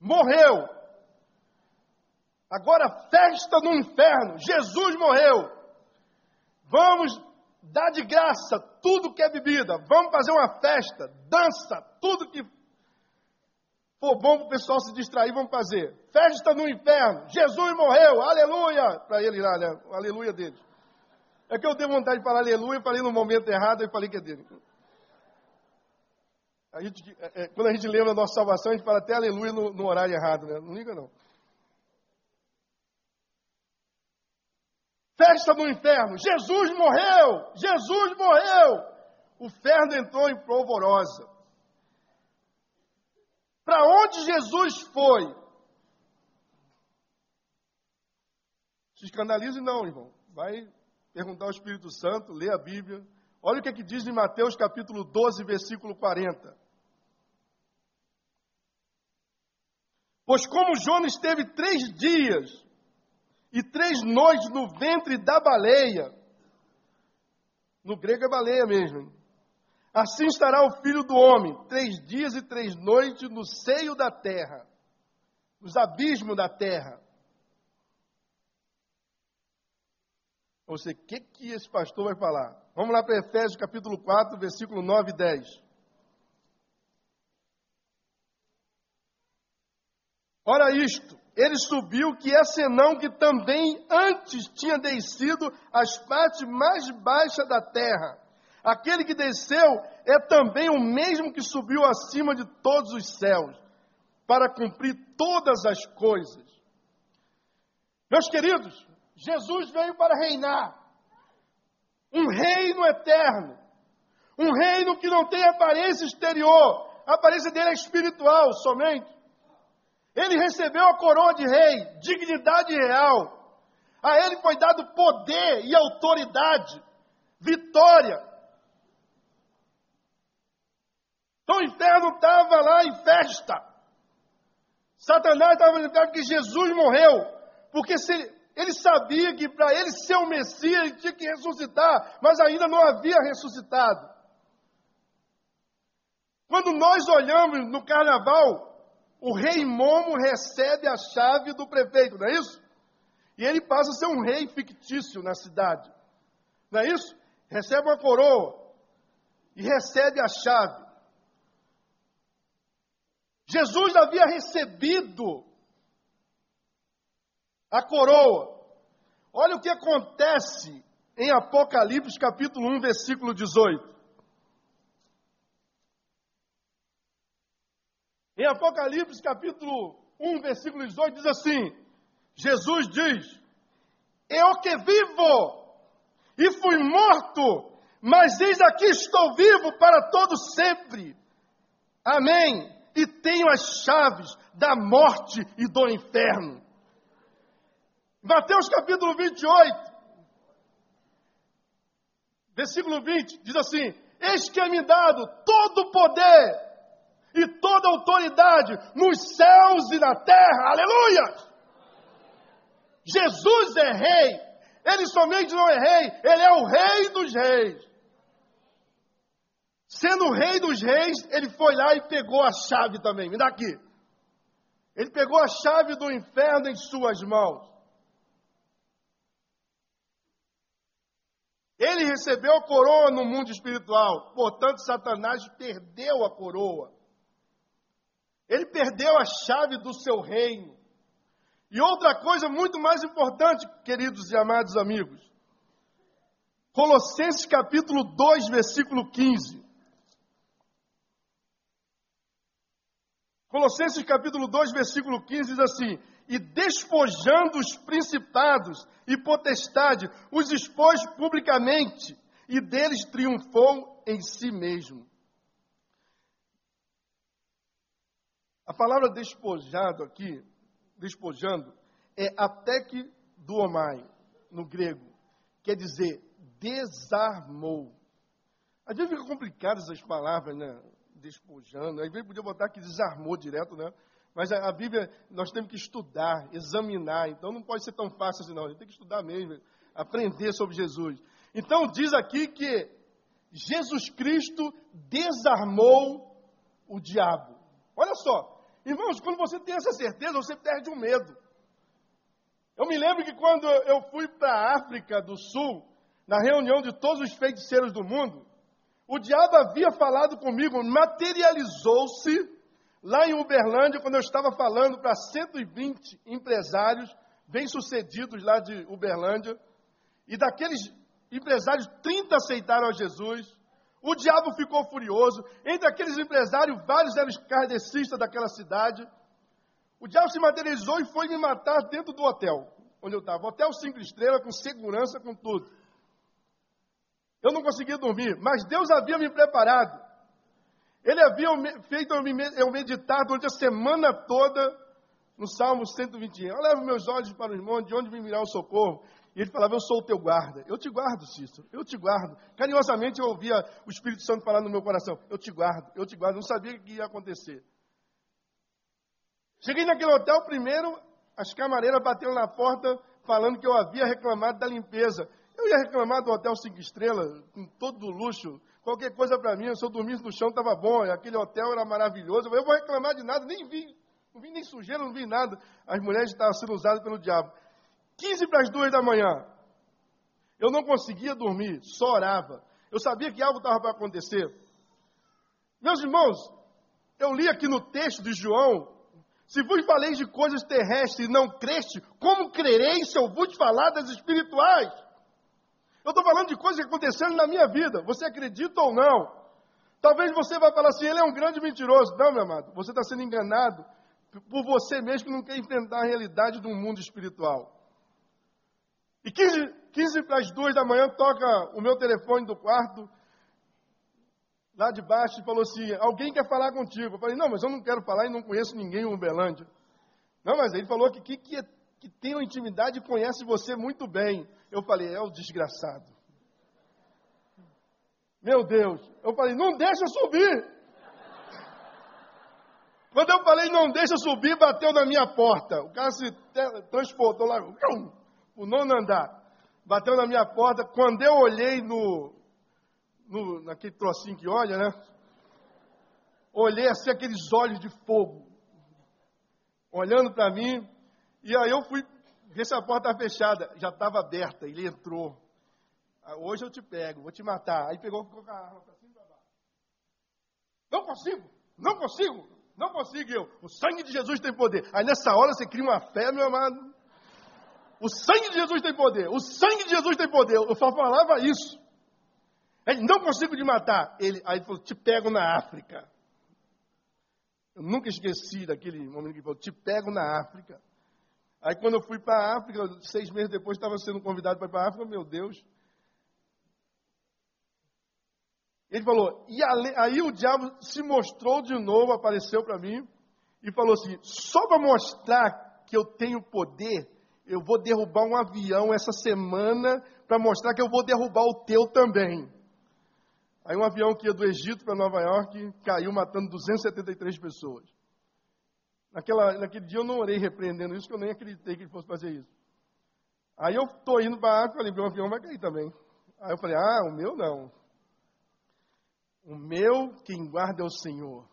Morreu. Agora festa no inferno. Jesus morreu. Vamos dar de graça tudo que é bebida. Vamos fazer uma festa, dança, tudo que for bom para o pessoal se distrair, vamos fazer. Festa no inferno. Jesus morreu. Aleluia. Para ele lá, né? Aleluia dele. É que eu dei vontade de falar aleluia, falei no momento errado e falei que é dele. A gente, é, é, quando a gente lembra da nossa salvação, a gente fala até aleluia no, no horário errado, né? Não liga não. Festa no inferno. Jesus morreu! Jesus morreu! O inferno entrou em polvorosa. Para onde Jesus foi? Se escandalize não, irmão. Vai perguntar ao Espírito Santo, lê a Bíblia. Olha o que, é que diz em Mateus capítulo 12, versículo 40. Pois como Jonas esteve três dias e três noites no ventre da baleia, no grego é baleia mesmo, assim estará o filho do homem, três dias e três noites no seio da terra, nos abismos da terra. Você, o que, que esse pastor vai falar? Vamos lá para Efésios capítulo 4, versículo 9 e 10. Ora isto, ele subiu que é senão que também antes tinha descido as partes mais baixas da terra. Aquele que desceu é também o mesmo que subiu acima de todos os céus, para cumprir todas as coisas. Meus queridos, Jesus veio para reinar. Um reino eterno. Um reino que não tem aparência exterior. A aparência dele é espiritual somente. Ele recebeu a coroa de rei, dignidade real. A ele foi dado poder e autoridade, vitória. Então o inferno estava lá em festa. Satanás estava dizendo que Jesus morreu, porque se ele, ele sabia que para ele ser o Messias ele tinha que ressuscitar, mas ainda não havia ressuscitado. Quando nós olhamos no carnaval, o rei Momo recebe a chave do prefeito, não é isso? E ele passa a ser um rei fictício na cidade. Não é isso? Recebe uma coroa e recebe a chave. Jesus havia recebido a coroa. Olha o que acontece em Apocalipse capítulo 1, versículo 18. Em Apocalipse capítulo 1, versículo 18, diz assim: Jesus diz: Eu que vivo e fui morto, mas eis aqui estou vivo para todo sempre. Amém. E tenho as chaves da morte e do inferno. Mateus capítulo 28. versículo 20, diz assim: Eis que é me dado todo o poder e toda autoridade nos céus e na terra. Aleluia! Jesus é rei. Ele somente não é rei, ele é o rei dos reis. Sendo o rei dos reis, ele foi lá e pegou a chave também. Me dá aqui. Ele pegou a chave do inferno em suas mãos. Ele recebeu a coroa no mundo espiritual, portanto, Satanás perdeu a coroa. Ele perdeu a chave do seu reino. E outra coisa muito mais importante, queridos e amados amigos. Colossenses capítulo 2, versículo 15. Colossenses capítulo 2, versículo 15 diz assim: E despojando os principados e potestade, os expôs publicamente, e deles triunfou em si mesmo. A palavra despojado aqui, despojando, é até que do omai, no grego. Quer dizer, desarmou. Às vezes fica complicado essas palavras, né? Despojando. Às vezes podia botar que desarmou direto, né? Mas a, a, Bíblia nós temos que estudar, examinar. Então não pode ser tão fácil assim, não. A gente tem que estudar mesmo, aprender sobre Jesus. Então diz aqui que Jesus Cristo desarmou o diabo. Olha só, Irmãos, quando você tem essa certeza, você perde o medo. Eu me lembro que quando eu fui para a África do Sul, na reunião de todos os feiticeiros do mundo, o diabo havia falado comigo, materializou-se lá em Uberlândia, quando eu estava falando para 120 empresários bem-sucedidos lá de Uberlândia, e daqueles empresários, 30 aceitaram a Jesus, o diabo ficou furioso. Entre aqueles empresários, vários eram kardecistas daquela cidade. O diabo se materializou e foi me matar dentro do hotel, onde eu estava. Hotel cinco estrelas, com segurança, com tudo. Eu não conseguia dormir, mas Deus havia me preparado. Ele havia feito eu meditar durante a semana toda no Salmo 121. Eu levo meus olhos para o irmão, de onde me virá o socorro. E ele falava: Eu sou o teu guarda. Eu te guardo, Cícero. Eu te guardo. Carinhosamente eu ouvia o Espírito Santo falar no meu coração: Eu te guardo, eu te guardo. Não sabia o que ia acontecer. Cheguei naquele hotel, primeiro, as camareiras bateram na porta falando que eu havia reclamado da limpeza. Eu ia reclamar do hotel cinco estrelas, com todo o luxo, qualquer coisa para mim. Se eu dormisse no chão, estava bom. Aquele hotel era maravilhoso. Eu vou reclamar de nada, nem vi. Não vi nem sujeira, não vi nada. As mulheres estavam sendo usadas pelo diabo. 15 para as duas da manhã. Eu não conseguia dormir, só orava. Eu sabia que algo estava para acontecer. Meus irmãos, eu li aqui no texto de João: se vos falei de coisas terrestres e não creste, como crerei se eu vos falar das espirituais? Eu estou falando de coisas que aconteceram na minha vida. Você acredita ou não? Talvez você vá falar assim: ele é um grande mentiroso. Não, meu amado, você está sendo enganado por você mesmo que não quer enfrentar a realidade do mundo espiritual. E 15, 15 para as duas da manhã toca o meu telefone do quarto, lá de baixo, e falou assim: Alguém quer falar contigo? Eu falei: Não, mas eu não quero falar e não conheço ninguém em Uberlândia. Não, mas ele falou que, que, que, que tem uma intimidade e conhece você muito bem. Eu falei: É o desgraçado. Meu Deus. Eu falei: Não deixa subir. Quando eu falei não deixa subir, bateu na minha porta. O cara se transportou lá o nono andar. Bateu na minha porta. Quando eu olhei no, no naquele trocinho que olha, né? Olhei assim aqueles olhos de fogo, olhando para mim. E aí eu fui ver se a porta estava fechada. Já estava aberta. Ele entrou. Ah, hoje eu te pego, vou te matar. Aí pegou, ficou com a arma para cima e para baixo. Não consigo, não consigo, não consigo eu. O sangue de Jesus tem poder. Aí nessa hora você cria uma fé, meu amado. O sangue de Jesus tem poder. O sangue de Jesus tem poder. Eu só falava isso. Ele, não consigo te matar. Ele, aí ele falou, te pego na África. Eu nunca esqueci daquele momento que ele falou, te pego na África. Aí quando eu fui para a África, seis meses depois estava sendo convidado para ir para a África, meu Deus. Ele falou, e aí o diabo se mostrou de novo, apareceu para mim, e falou assim: só para mostrar que eu tenho poder, eu vou derrubar um avião essa semana para mostrar que eu vou derrubar o teu também. Aí um avião que ia do Egito para Nova York caiu matando 273 pessoas. Naquela, naquele dia eu não orei repreendendo isso, que eu nem acreditei que ele fosse fazer isso. Aí eu estou indo para a África, falei, meu avião vai cair também. Aí eu falei, ah, o meu não. O meu, quem guarda é o Senhor.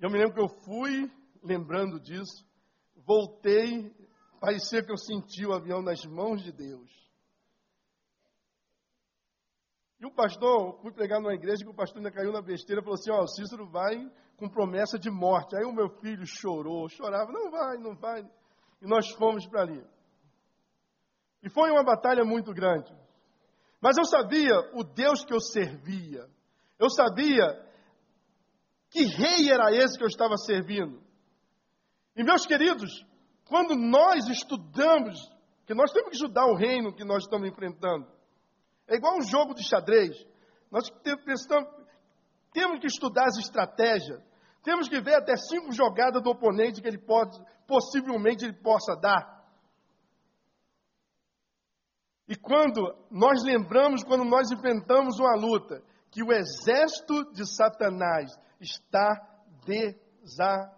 Eu me lembro que eu fui, lembrando disso, voltei, parecia que eu senti o avião nas mãos de Deus. E o pastor, fui pregar numa igreja que o pastor ainda caiu na besteira, falou assim, ó, oh, Cícero vai com promessa de morte. Aí o meu filho chorou, chorava, não vai, não vai. E nós fomos para ali. E foi uma batalha muito grande. Mas eu sabia o Deus que eu servia. Eu sabia que rei era esse que eu estava servindo. E meus queridos, quando nós estudamos, que nós temos que estudar o reino que nós estamos enfrentando, é igual um jogo de xadrez. Nós temos que estudar as estratégias. Temos que ver até cinco jogadas do oponente que ele pode, possivelmente ele possa dar. E quando nós lembramos, quando nós enfrentamos uma luta, que o exército de Satanás está desarmado.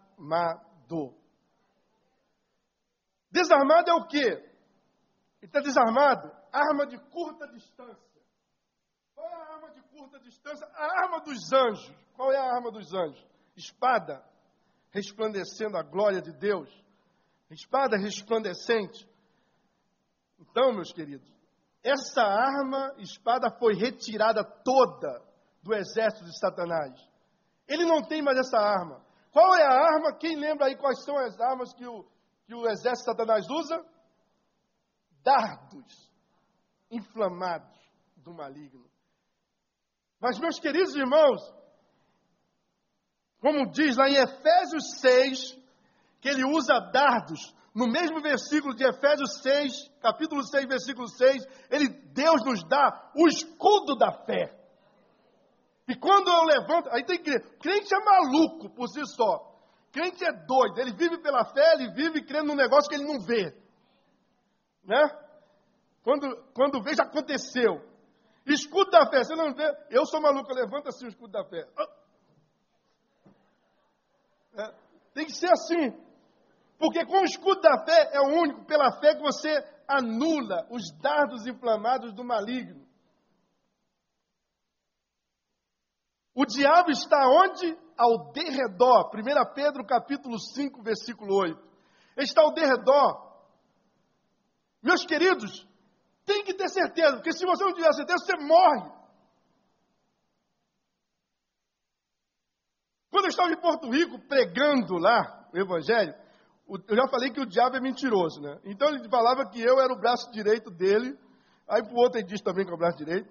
Desarmado é o quê? Ele está desarmado? Arma de curta distância. Qual é a arma de curta distância? A arma dos anjos. Qual é a arma dos anjos? Espada, resplandecendo a glória de Deus. Espada resplandecente. Então, meus queridos, essa arma, espada, foi retirada toda do exército de Satanás. Ele não tem mais essa arma. Qual é a arma? Quem lembra aí quais são as armas que o, que o exército de Satanás usa? Dardos inflamados do maligno. Mas, meus queridos irmãos, como diz lá em Efésios 6, que ele usa dardos no mesmo versículo de Efésios 6, capítulo 6, versículo 6, ele, Deus nos dá o escudo da fé. E quando eu levanto, aí tem que crente é maluco por si só. Crente é doido, ele vive pela fé, ele vive crendo num negócio que ele não vê. Né? Quando, quando vê, já aconteceu. Escudo da fé, você não vê? Eu sou maluco, levanta assim o escudo da fé. É, tem que ser assim. Porque com o escudo da fé é o único, pela fé que você anula os dardos inflamados do maligno. O diabo está onde? Ao derredor. 1 Pedro capítulo 5, versículo 8. Está ao derredor. Meus queridos, tem que ter certeza, porque se você não tiver certeza, você morre. Quando eu estava em Porto Rico pregando lá o Evangelho, eu já falei que o diabo é mentiroso, né? Então ele falava que eu era o braço direito dele, aí para o outro ele diz também que é o braço direito.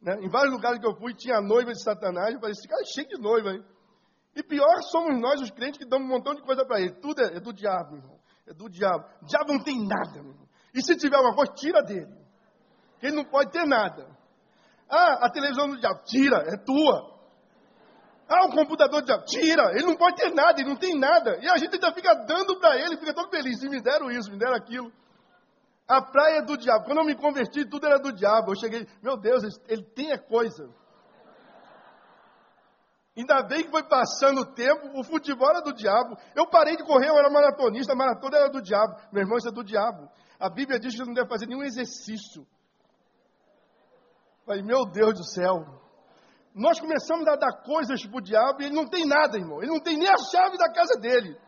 Né? Em vários lugares que eu fui tinha noiva de Satanás, eu falei, esse cara é cheio de noiva, hein? E pior somos nós, os crentes, que damos um montão de coisa para ele. Tudo é, é, do diabo, irmão. É do diabo. O diabo não tem nada, meu irmão. E se tiver uma coisa, tira dele. Ele não pode ter nada. Ah, a televisão do diabo, tira, é tua. Ah, o computador já tira, ele não pode ter nada, ele não tem nada. E a gente ainda fica dando para ele, fica todo feliz. E me deram isso, me deram aquilo. A praia é do diabo. Quando eu me converti, tudo era do diabo. Eu cheguei, meu Deus, ele tem a coisa. Ainda bem que foi passando o tempo, o futebol era do diabo. Eu parei de correr, eu era maratonista, a maratona era do diabo. Meu irmão, isso é do diabo. A Bíblia diz que você não deve fazer nenhum exercício. Falei, meu Deus do céu nós começamos a dar coisas para o diabo e ele não tem nada, irmão. Ele não tem nem a chave da casa dele.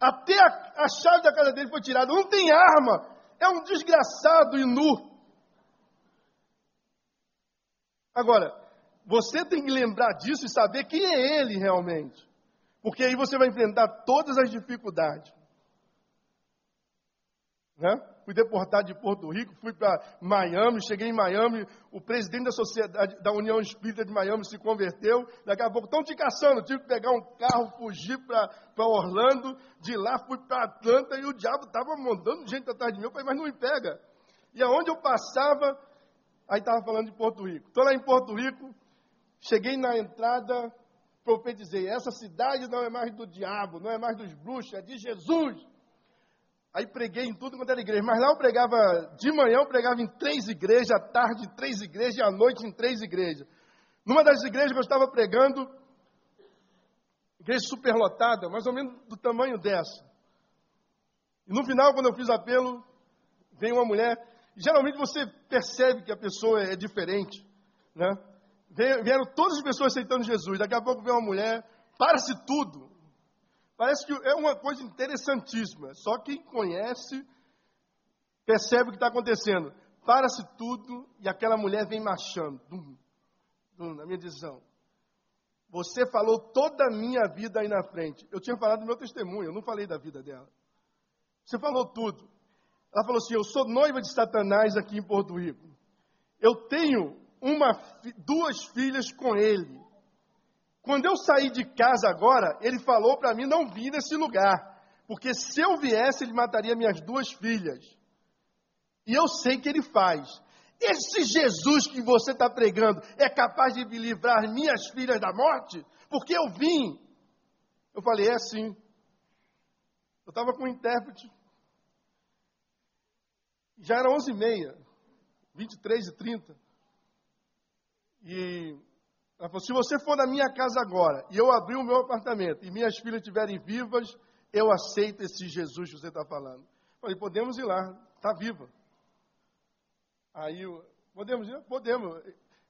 Até a, a chave da casa dele foi tirada. Não tem arma. É um desgraçado e nu. Agora, você tem que lembrar disso e saber quem é ele realmente. Porque aí você vai enfrentar todas as dificuldades. Né? Fui deportado de Porto Rico, fui para Miami, cheguei em Miami, o presidente da sociedade da União Espírita de Miami se converteu, daqui a pouco estão te caçando, tive que pegar um carro, fugir para Orlando, de lá fui para Atlanta e o diabo estava mandando gente atrás de mim, eu falei, mas não me pega. E aonde eu passava, aí estava falando de Porto Rico. Estou lá em Porto Rico, cheguei na entrada, profetizei, essa cidade não é mais do diabo, não é mais dos bruxos, é de Jesus. Aí preguei em tudo quanto era igreja. Mas lá eu pregava, de manhã eu pregava em três igrejas, à tarde em três igrejas e à noite em três igrejas. Numa das igrejas que eu estava pregando, igreja superlotada, mais ou menos do tamanho dessa. E no final, quando eu fiz apelo, vem uma mulher. Geralmente você percebe que a pessoa é diferente, né? Vieram todas as pessoas aceitando Jesus. Daqui a pouco vem uma mulher, para-se tudo. Parece que é uma coisa interessantíssima. Só quem conhece percebe o que está acontecendo. Para-se tudo e aquela mulher vem marchando. Dum, dum, na minha decisão. Você falou toda a minha vida aí na frente. Eu tinha falado do meu testemunho, eu não falei da vida dela. Você falou tudo. Ela falou assim: Eu sou noiva de Satanás aqui em Porto Rico. Eu tenho uma, duas filhas com ele. Quando eu saí de casa agora, ele falou para mim não vir nesse lugar, porque se eu viesse, ele mataria minhas duas filhas. E eu sei que ele faz. Esse Jesus que você está pregando é capaz de me livrar minhas filhas da morte? Porque eu vim. Eu falei, é sim. Eu estava com um intérprete. Já era 11h30, 23 e 30. E ela falou: se você for na minha casa agora e eu abrir o meu apartamento e minhas filhas estiverem vivas, eu aceito esse Jesus que você está falando. Eu falei: podemos ir lá, está viva. Aí, podemos ir? Podemos.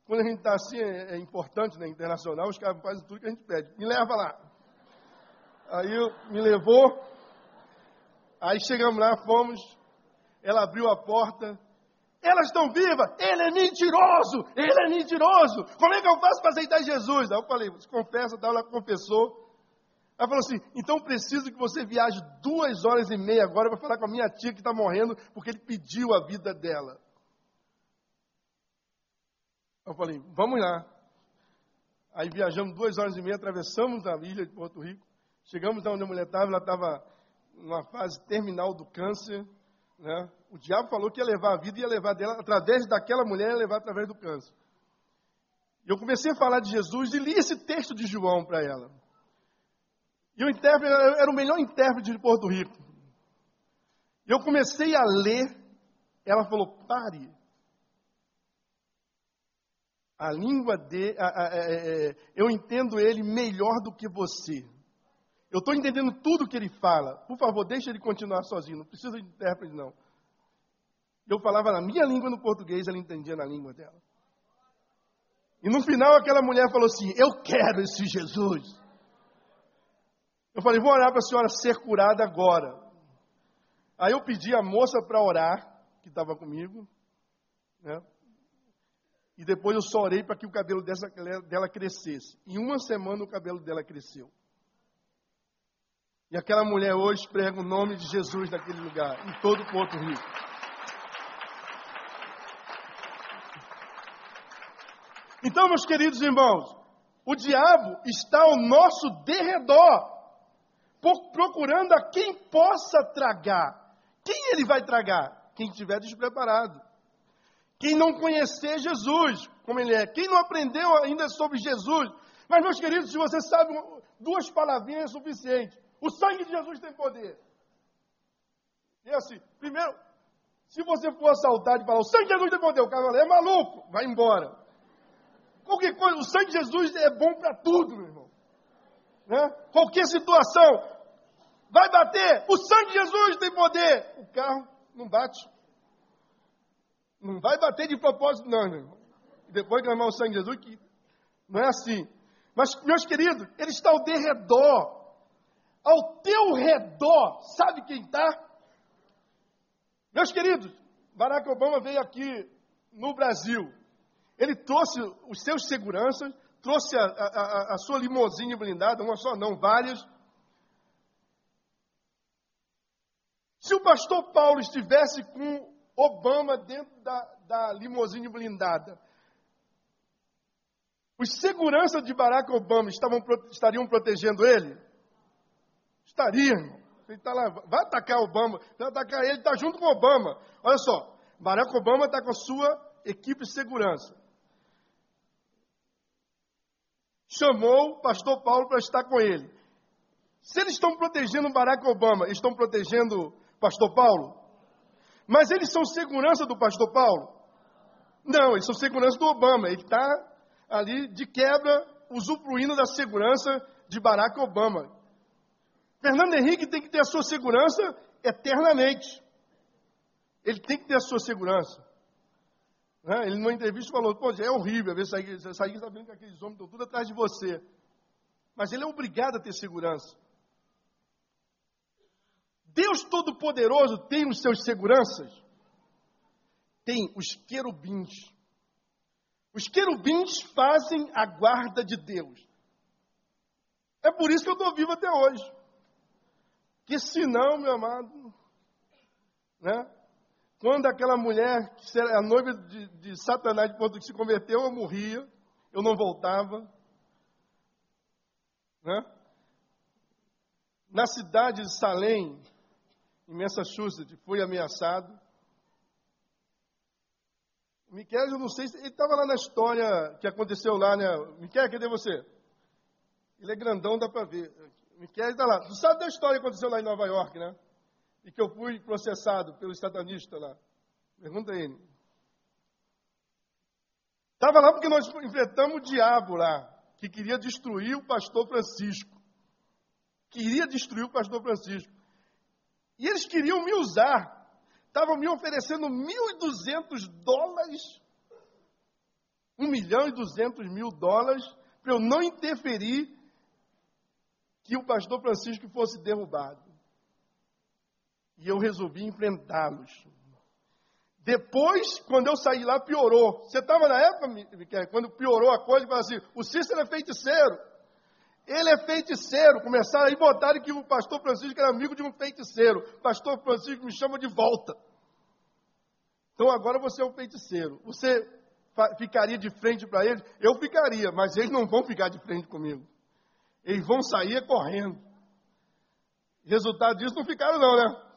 Quando a gente está assim, é, é, importante né, internacional, os caras fazem tudo que a gente pede. Me leva lá. Aí me levou. Aí chegamos lá, fomos. Ela abriu a porta. Elas estão vivas. Ele é mentiroso. Ele é mentiroso. Como é que eu faço para aceitar Jesus? Aí eu falei, confessa, ela confessou. Ela falou assim: então preciso que você viaje duas horas e meia agora para falar com a minha tia que está morrendo, porque ele pediu a vida dela. Eu falei, vamos lá. Aí viajamos duas horas e meia, atravessamos a ilha de Porto Rico, chegamos onde a mulher estava, ela estava numa fase terminal do câncer, né? O diabo falou que ia levar a vida, ia levar dela, através daquela mulher, ia levar através do câncer. E eu comecei a falar de Jesus e li esse texto de João para ela. E o intérprete era o melhor intérprete de Porto Rico. E eu comecei a ler, ela falou: pare. A língua de, a, a, a, é, é, eu entendo ele melhor do que você. Eu estou entendendo tudo que ele fala. Por favor, deixe ele continuar sozinho. Não precisa de intérprete, não. Eu falava na minha língua no português, ela entendia na língua dela. E no final aquela mulher falou assim: Eu quero esse Jesus. Eu falei: Vou orar para a senhora ser curada agora. Aí eu pedi a moça para orar, que estava comigo, né? E depois eu só orei para que o cabelo dessa, dela crescesse. Em uma semana o cabelo dela cresceu. E aquela mulher hoje prega o nome de Jesus naquele lugar, em todo Porto Rico. Então, meus queridos irmãos, o diabo está ao nosso derredor, procurando a quem possa tragar. Quem ele vai tragar? Quem estiver despreparado. Quem não conhecer Jesus, como ele é. Quem não aprendeu ainda sobre Jesus. Mas, meus queridos, se você sabe, duas palavrinhas é suficiente. O sangue de Jesus tem poder. E assim, primeiro, se você for assaltado e falar, o sangue de Jesus tem poder, o cara é maluco, vai embora. Qualquer coisa, o sangue de Jesus é bom para tudo, meu irmão. Né? Qualquer situação, vai bater, o sangue de Jesus tem poder. O carro não bate. Não vai bater de propósito, não, meu irmão. Depois clamar o sangue de Jesus, que não é assim. Mas, meus queridos, ele está ao derredor. Ao teu redor, sabe quem está? Meus queridos, Barack Obama veio aqui no Brasil. Ele trouxe os seus seguranças, trouxe a, a, a sua limousine blindada, uma só não, várias. Se o pastor Paulo estivesse com Obama dentro da, da limousine blindada, os seguranças de Barack Obama estavam, estariam protegendo ele? Estariam. Ele está lá, vai atacar Obama, vai atacar ele, está junto com Obama. Olha só, Barack Obama está com a sua equipe de segurança. Chamou o pastor Paulo para estar com ele. Se eles estão protegendo Barack Obama, estão protegendo pastor Paulo? Mas eles são segurança do pastor Paulo? Não, eles são segurança do Obama. Ele está ali de quebra, usufruindo da segurança de Barack Obama. Fernando Henrique tem que ter a sua segurança eternamente. Ele tem que ter a sua segurança. Né? Ele, numa entrevista, falou: Pô, é horrível, ver sair, sair sabendo que aqueles homens estão tudo atrás de você. Mas ele é obrigado a ter segurança. Deus Todo-Poderoso tem os seus seguranças? Tem os querubins. Os querubins fazem a guarda de Deus. É por isso que eu estou vivo até hoje. Que senão, meu amado, né? Quando aquela mulher, que era a noiva de, de Satanás, que se converteu, eu morria, eu não voltava. Né? Na cidade de Salem, em Massachusetts, fui ameaçado. Miquel, eu não sei se ele estava lá na história que aconteceu lá, né? Miquel, cadê você? Ele é grandão, dá para ver. Miquel está lá. Tu sabe da história que aconteceu lá em Nova York, né? E que eu fui processado pelo satanistas lá. Pergunta a ele. Estava lá porque nós enfrentamos o diabo lá, que queria destruir o pastor Francisco. Queria destruir o pastor Francisco. E eles queriam me usar. Estavam me oferecendo 1.200 dólares, 1 milhão e 200 mil dólares, para eu não interferir que o pastor Francisco fosse derrubado. E eu resolvi enfrentá-los. Depois, quando eu saí lá, piorou. Você estava na época, Miquel, quando piorou a coisa, falou assim: o Cícero é feiticeiro. Ele é feiticeiro. Começaram aí botar que o pastor Francisco era amigo de um feiticeiro. Pastor Francisco me chama de volta. Então agora você é um feiticeiro. Você ficaria de frente para eles? Eu ficaria, mas eles não vão ficar de frente comigo. Eles vão sair correndo. Resultado disso não ficaram, não, né?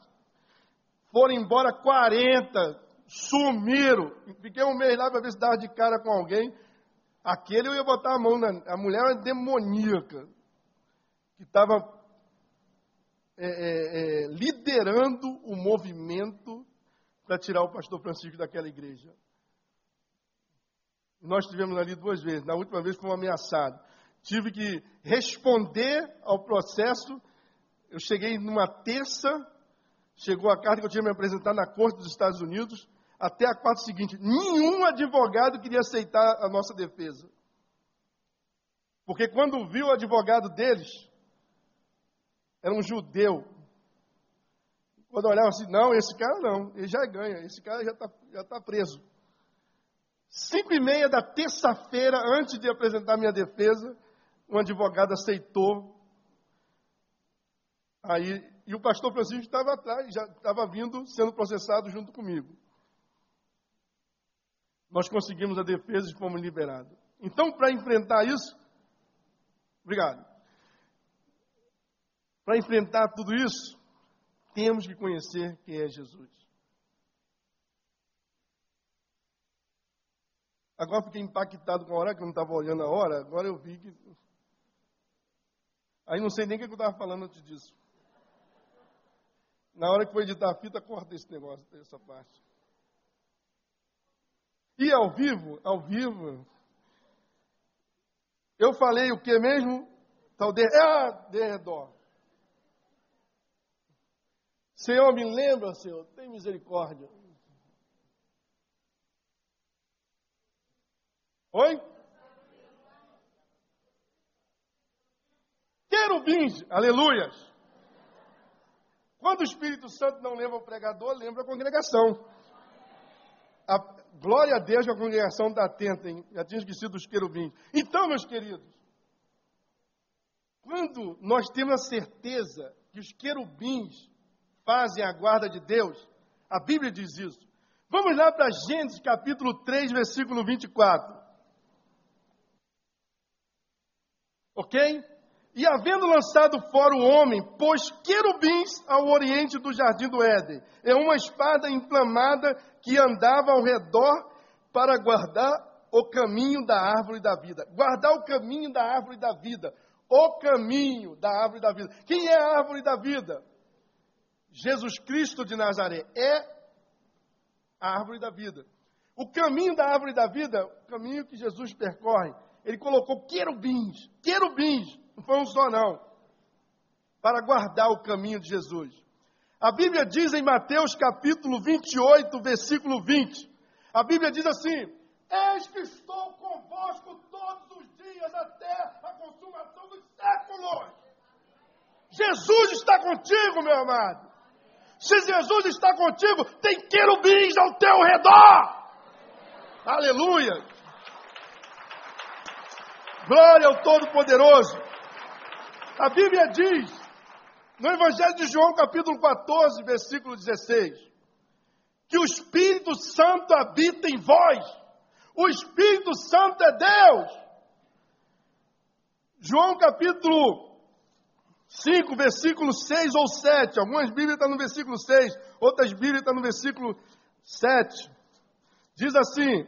Foram embora 40, sumiram. Fiquei um mês lá para ver se dava de cara com alguém. Aquele eu ia botar a mão na. A mulher era demoníaca, que estava é, é, é, liderando o movimento para tirar o pastor Francisco daquela igreja. Nós estivemos ali duas vezes. Na última vez fomos ameaçados. Tive que responder ao processo. Eu cheguei numa terça, chegou a carta que eu tinha me apresentar na corte dos Estados Unidos, até a quarta seguinte, nenhum advogado queria aceitar a nossa defesa. Porque quando viu o advogado deles, era um judeu. Quando olhava assim, não, esse cara não, ele já ganha, esse cara já está já tá preso. Cinco e meia da terça-feira, antes de apresentar minha defesa, um advogado aceitou. Aí e o pastor Francisco estava atrás, já estava vindo, sendo processado junto comigo. Nós conseguimos a defesa e fomos liberados. Então, para enfrentar isso, obrigado. Para enfrentar tudo isso, temos que conhecer quem é Jesus. Agora fiquei impactado com a hora que eu não estava olhando a hora, agora eu vi que. Aí não sei nem o que eu estava falando antes disso. Na hora que for editar a fita, corta esse negócio, essa parte. E ao vivo, ao vivo, eu falei o que mesmo? Tal de, ah, de redor. Senhor, me lembra, Senhor, tem misericórdia. Oi? Querubins, aleluias. Quando o Espírito Santo não lembra o pregador, lembra a congregação. A, glória a Deus que a congregação está atenta, hein? já tinha esquecido os querubins. Então, meus queridos, quando nós temos a certeza que os querubins fazem a guarda de Deus, a Bíblia diz isso. Vamos lá para Gênesis capítulo 3, versículo 24. Ok? E havendo lançado fora o homem, pôs querubins ao oriente do jardim do Éden. É uma espada inflamada que andava ao redor para guardar o caminho da árvore da vida. Guardar o caminho da árvore da vida. O caminho da árvore da vida. Quem é a árvore da vida? Jesus Cristo de Nazaré é a árvore da vida. O caminho da árvore da vida, o caminho que Jesus percorre, ele colocou querubins, querubins, não foi um só não, para guardar o caminho de Jesus. A Bíblia diz em Mateus capítulo 28, versículo 20, a Bíblia diz assim: Eis que estou convosco todos os dias até a consumação dos séculos. Jesus está contigo, meu amado. Se Jesus está contigo, tem querubins ao teu redor. Aleluia. Glória ao Todo-Poderoso. A Bíblia diz, no Evangelho de João, capítulo 14, versículo 16, que o Espírito Santo habita em vós. O Espírito Santo é Deus. João capítulo 5, versículo 6 ou 7. Algumas Bíblias estão no versículo 6, outras Bíblias estão no versículo 7. Diz assim: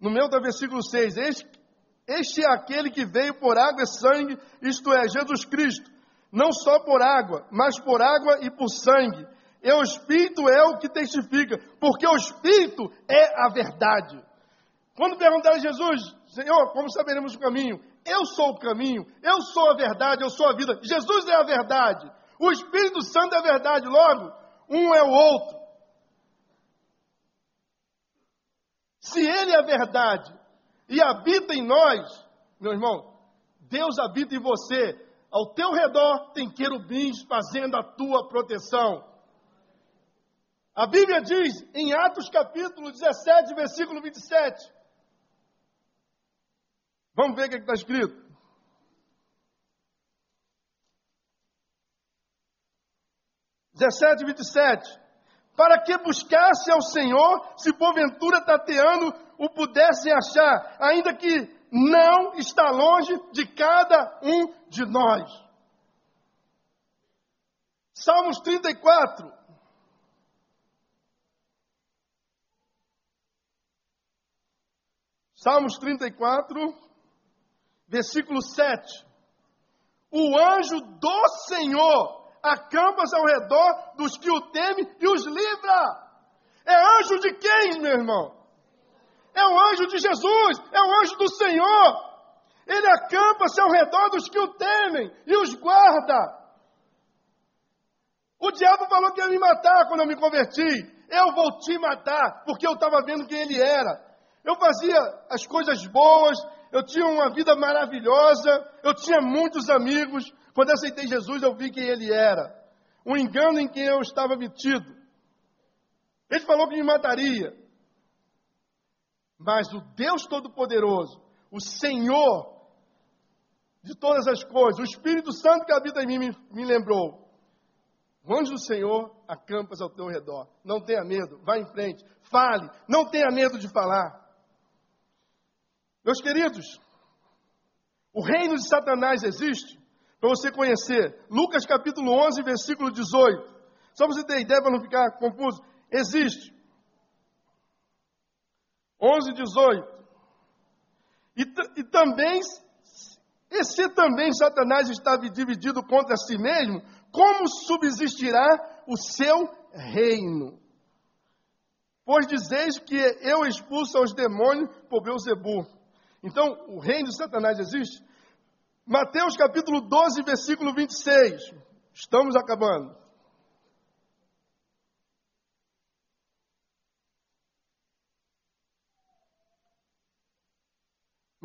No meu da versículo 6, este, este é aquele que veio por água e sangue, isto é, Jesus Cristo, não só por água, mas por água e por sangue. E o Espírito é o que testifica, porque o Espírito é a verdade. Quando perguntaram a Jesus, Senhor, como saberemos o caminho? Eu sou o caminho, eu sou a verdade, eu sou a vida. Jesus é a verdade. O Espírito Santo é a verdade. Logo, um é o outro. Se Ele é a verdade e habita em nós, meu irmão, Deus habita em você. Ao teu redor tem querubins fazendo a tua proteção. A Bíblia diz em Atos capítulo 17, versículo 27. Vamos ver o que está escrito. Dezessete, vinte e sete. Para que buscasse ao Senhor, se porventura tateando o pudessem achar, ainda que não está longe de cada um de nós. Salmos 34. Salmos 34 versículo 7. O anjo do Senhor acampa-se ao redor dos que o temem e os livra. É anjo de quem, meu irmão? É o anjo de Jesus, é o anjo do Senhor. Ele acampa-se ao redor dos que o temem e os guarda. O diabo falou que ia me matar quando eu me converti. Eu vou te matar, porque eu estava vendo quem ele era. Eu fazia as coisas boas, eu tinha uma vida maravilhosa, eu tinha muitos amigos. Quando aceitei Jesus, eu vi quem ele era. Um engano em quem eu estava metido. Ele falou que me mataria. Mas o Deus Todo-Poderoso, o Senhor de todas as coisas, o Espírito Santo que habita em mim, me, me lembrou. O anjo do Senhor acampas ao teu redor. Não tenha medo, vá em frente, fale, não tenha medo de falar. Meus queridos, o reino de Satanás existe para você conhecer. Lucas capítulo 11, versículo 18. Só para você ter ideia para não ficar confuso. Existe. 11, 18. E, e também, e se também Satanás está dividido contra si mesmo, como subsistirá o seu reino? Pois dizeis que eu expulso os demônios por Beuzebu. Então, o reino de Satanás existe? Mateus capítulo 12, versículo 26. Estamos acabando.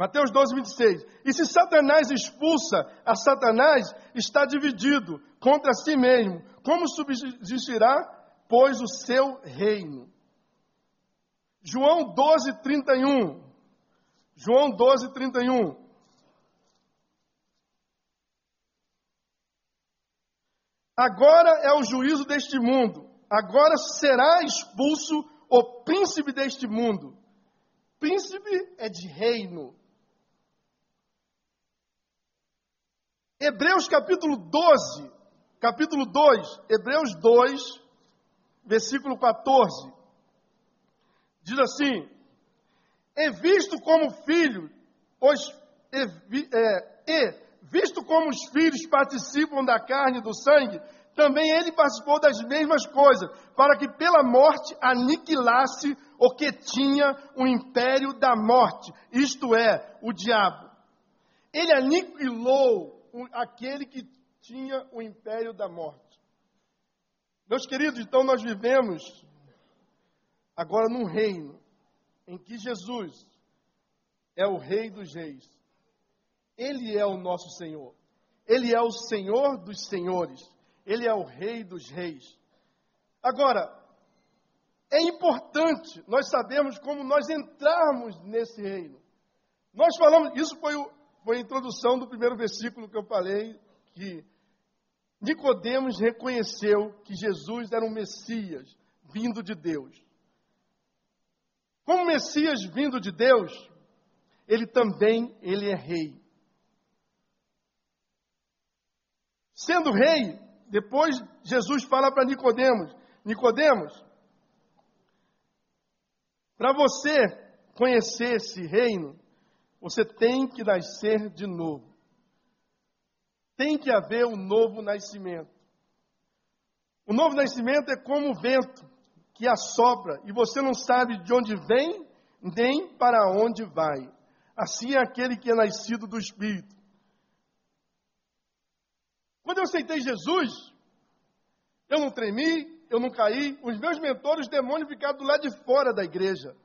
Mateus 12, 26. E se Satanás expulsa a Satanás, está dividido contra si mesmo. Como subsistirá, pois, o seu reino? João 12, 31. João 12, 31. Agora é o juízo deste mundo. Agora será expulso o príncipe deste mundo. Príncipe é de reino. Hebreus capítulo 12, capítulo 2, Hebreus 2, versículo 14. Diz assim: é visto como filho, os, é, e visto como os filhos participam da carne e do sangue, também ele participou das mesmas coisas, para que pela morte aniquilasse o que tinha o império da morte, isto é, o diabo. Ele aniquilou aquele que tinha o império da morte. Meus queridos, então nós vivemos agora num reino em que Jesus é o Rei dos Reis. Ele é o nosso Senhor. Ele é o Senhor dos Senhores. Ele é o Rei dos Reis. Agora, é importante nós sabermos como nós entrarmos nesse reino. Nós falamos, isso foi, o, foi a introdução do primeiro versículo que eu falei, que Nicodemos reconheceu que Jesus era um Messias vindo de Deus. Como Messias vindo de Deus, ele também ele é rei. Sendo rei, depois Jesus fala para Nicodemos, Nicodemos, para você conhecer esse reino, você tem que nascer de novo. Tem que haver um novo nascimento. O novo nascimento é como o vento que assopra e você não sabe de onde vem nem para onde vai. Assim é aquele que é nascido do Espírito. Quando eu aceitei Jesus, eu não tremi, eu não caí. Os meus mentores, os demônios, ficaram do lado de fora da igreja.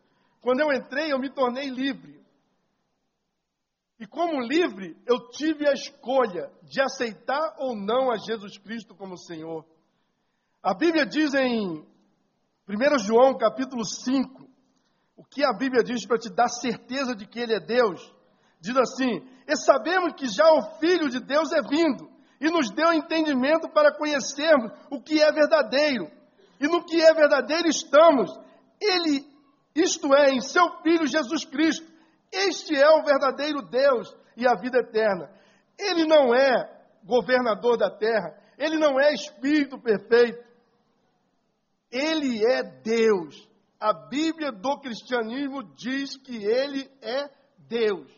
Quando eu entrei, eu me tornei livre. E como livre, eu tive a escolha de aceitar ou não a Jesus Cristo como Senhor. A Bíblia diz em 1 João capítulo 5, o que a Bíblia diz para te dar certeza de que Ele é Deus? Diz assim: E sabemos que já o Filho de Deus é vindo, e nos deu entendimento para conhecermos o que é verdadeiro. E no que é verdadeiro estamos. Ele, isto é, em seu Filho Jesus Cristo. Este é o verdadeiro Deus e a vida eterna. Ele não é governador da terra, ele não é espírito perfeito. Ele é Deus. A Bíblia do cristianismo diz que ele é Deus.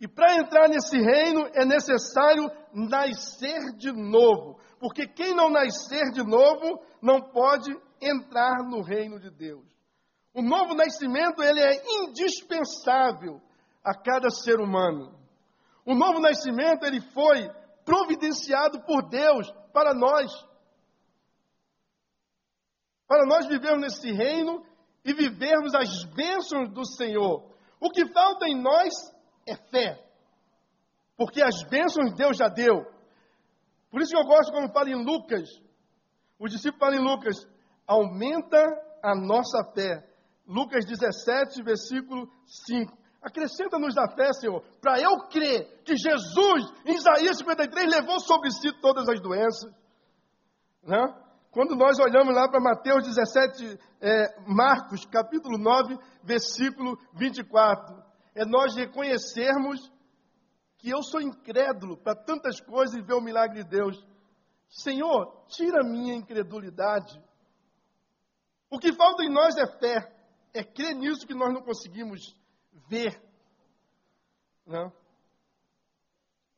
E para entrar nesse reino é necessário nascer de novo, porque quem não nascer de novo não pode entrar no reino de Deus. O novo nascimento ele é indispensável a cada ser humano. O novo nascimento ele foi providenciado por Deus para nós. Para nós vivermos nesse reino e vivermos as bênçãos do Senhor. O que falta em nós é fé. Porque as bênçãos Deus já deu. Por isso que eu gosto quando fala em Lucas. O discípulo fala em Lucas, aumenta a nossa fé. Lucas 17, versículo 5. Acrescenta-nos da fé, Senhor, para eu crer que Jesus, em Isaías 53, levou sobre si todas as doenças. Né? Quando nós olhamos lá para Mateus 17, é, Marcos, capítulo 9, versículo 24 é nós reconhecermos que eu sou incrédulo para tantas coisas e ver o milagre de Deus. Senhor, tira minha incredulidade. O que falta em nós é fé, é crer nisso que nós não conseguimos ver. Né?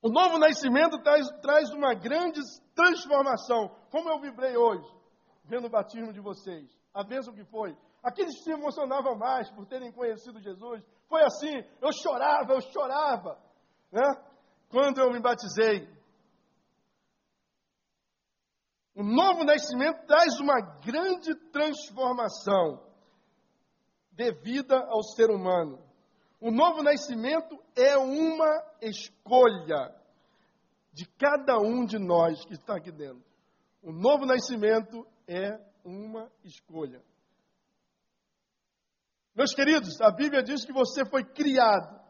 O novo nascimento traz, traz uma grande transformação, como eu vibrei hoje, vendo o batismo de vocês. A bênção que foi. Aqueles que se emocionavam mais por terem conhecido Jesus, foi assim, eu chorava, eu chorava, né? Quando eu me batizei. O novo nascimento traz uma grande transformação devida ao ser humano. O novo nascimento é uma escolha de cada um de nós que está aqui dentro. O novo nascimento é uma escolha. Meus queridos, a Bíblia diz que você foi criado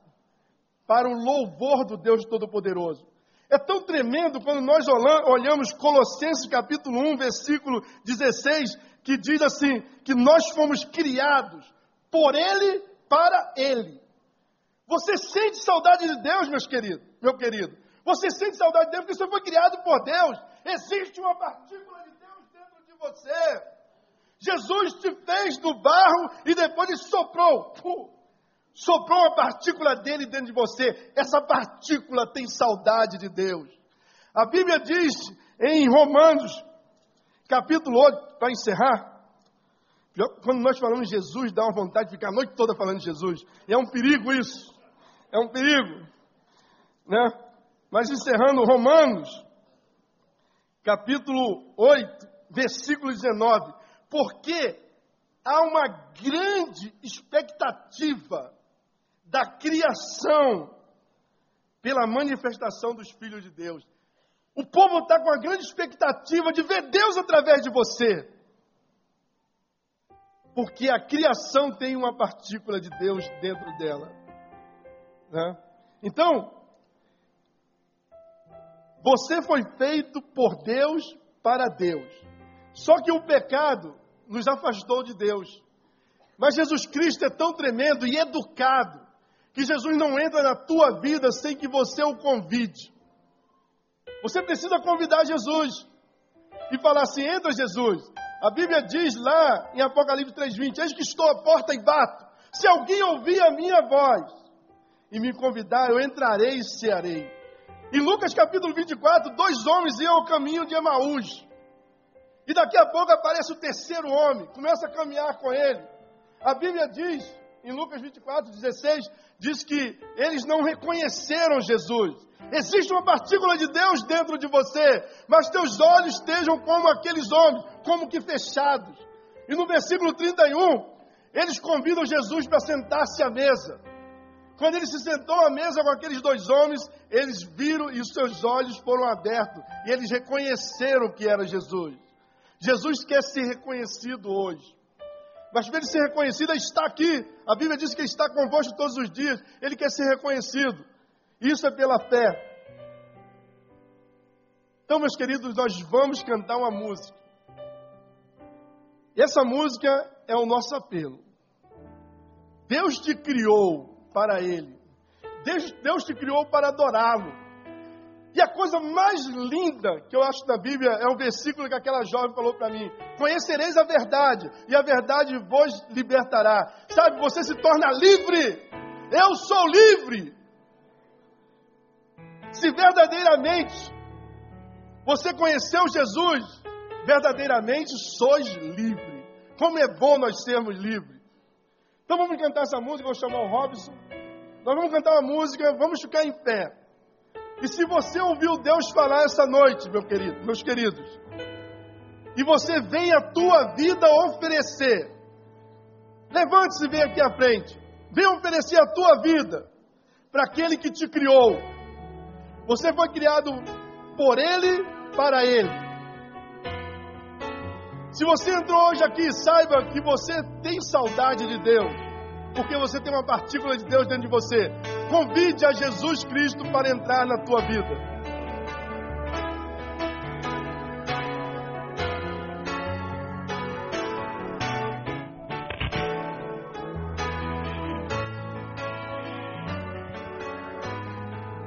para o louvor do Deus Todo-Poderoso. É tão tremendo quando nós olhamos Colossenses capítulo 1, versículo 16, que diz assim: que nós fomos criados por Ele, para Ele. Você sente saudade de Deus, meus queridos, meu querido? Você sente saudade de Deus porque você foi criado por Deus. Existe uma partícula de Deus dentro de você. Jesus te fez do barro e depois ele soprou. soprou uma partícula dele dentro de você. Essa partícula tem saudade de Deus. A Bíblia diz em Romanos, capítulo 8, para encerrar, quando nós falamos de Jesus, dá uma vontade de ficar a noite toda falando de Jesus. E é um perigo isso. É um perigo. Né? Mas encerrando Romanos, capítulo 8, versículo 19. Porque há uma grande expectativa da criação pela manifestação dos filhos de Deus. O povo está com uma grande expectativa de ver Deus através de você. Porque a criação tem uma partícula de Deus dentro dela. Né? Então, você foi feito por Deus para Deus. Só que o pecado nos afastou de Deus. Mas Jesus Cristo é tão tremendo e educado que Jesus não entra na tua vida sem que você o convide. Você precisa convidar Jesus e falar assim: entra, Jesus. A Bíblia diz lá em Apocalipse 3,20: Eis que estou à porta e bato. Se alguém ouvir a minha voz e me convidar, eu entrarei e cearei. Em Lucas capítulo 24, dois homens iam ao caminho de Emaús. E daqui a pouco aparece o terceiro homem, começa a caminhar com ele. A Bíblia diz, em Lucas 24, 16, diz que eles não reconheceram Jesus. Existe uma partícula de Deus dentro de você, mas teus olhos estejam como aqueles homens, como que fechados. E no versículo 31, eles convidam Jesus para sentar-se à mesa. Quando ele se sentou à mesa com aqueles dois homens, eles viram e os seus olhos foram abertos, e eles reconheceram que era Jesus. Jesus quer ser reconhecido hoje. Mas para ele ser reconhecido, ele está aqui. A Bíblia diz que ele está convosco todos os dias. Ele quer ser reconhecido. Isso é pela fé. Então, meus queridos, nós vamos cantar uma música. E essa música é o nosso apelo. Deus te criou para Ele. Deus, Deus te criou para adorá-lo. E a coisa mais linda que eu acho da Bíblia é o versículo que aquela jovem falou para mim: Conhecereis a verdade, e a verdade vos libertará. Sabe, você se torna livre. Eu sou livre. Se verdadeiramente você conheceu Jesus, verdadeiramente sois livre. Como é bom nós sermos livres. Então vamos cantar essa música, vou chamar o Robson. Nós vamos cantar uma música, vamos ficar em pé. E se você ouviu Deus falar essa noite, meu querido, meus queridos, e você vem a tua vida oferecer, levante-se e vem aqui à frente. Vem oferecer a tua vida para aquele que te criou. Você foi criado por Ele, para Ele. Se você entrou hoje aqui, saiba que você tem saudade de Deus porque você tem uma partícula de Deus dentro de você. Convide a Jesus Cristo para entrar na tua vida.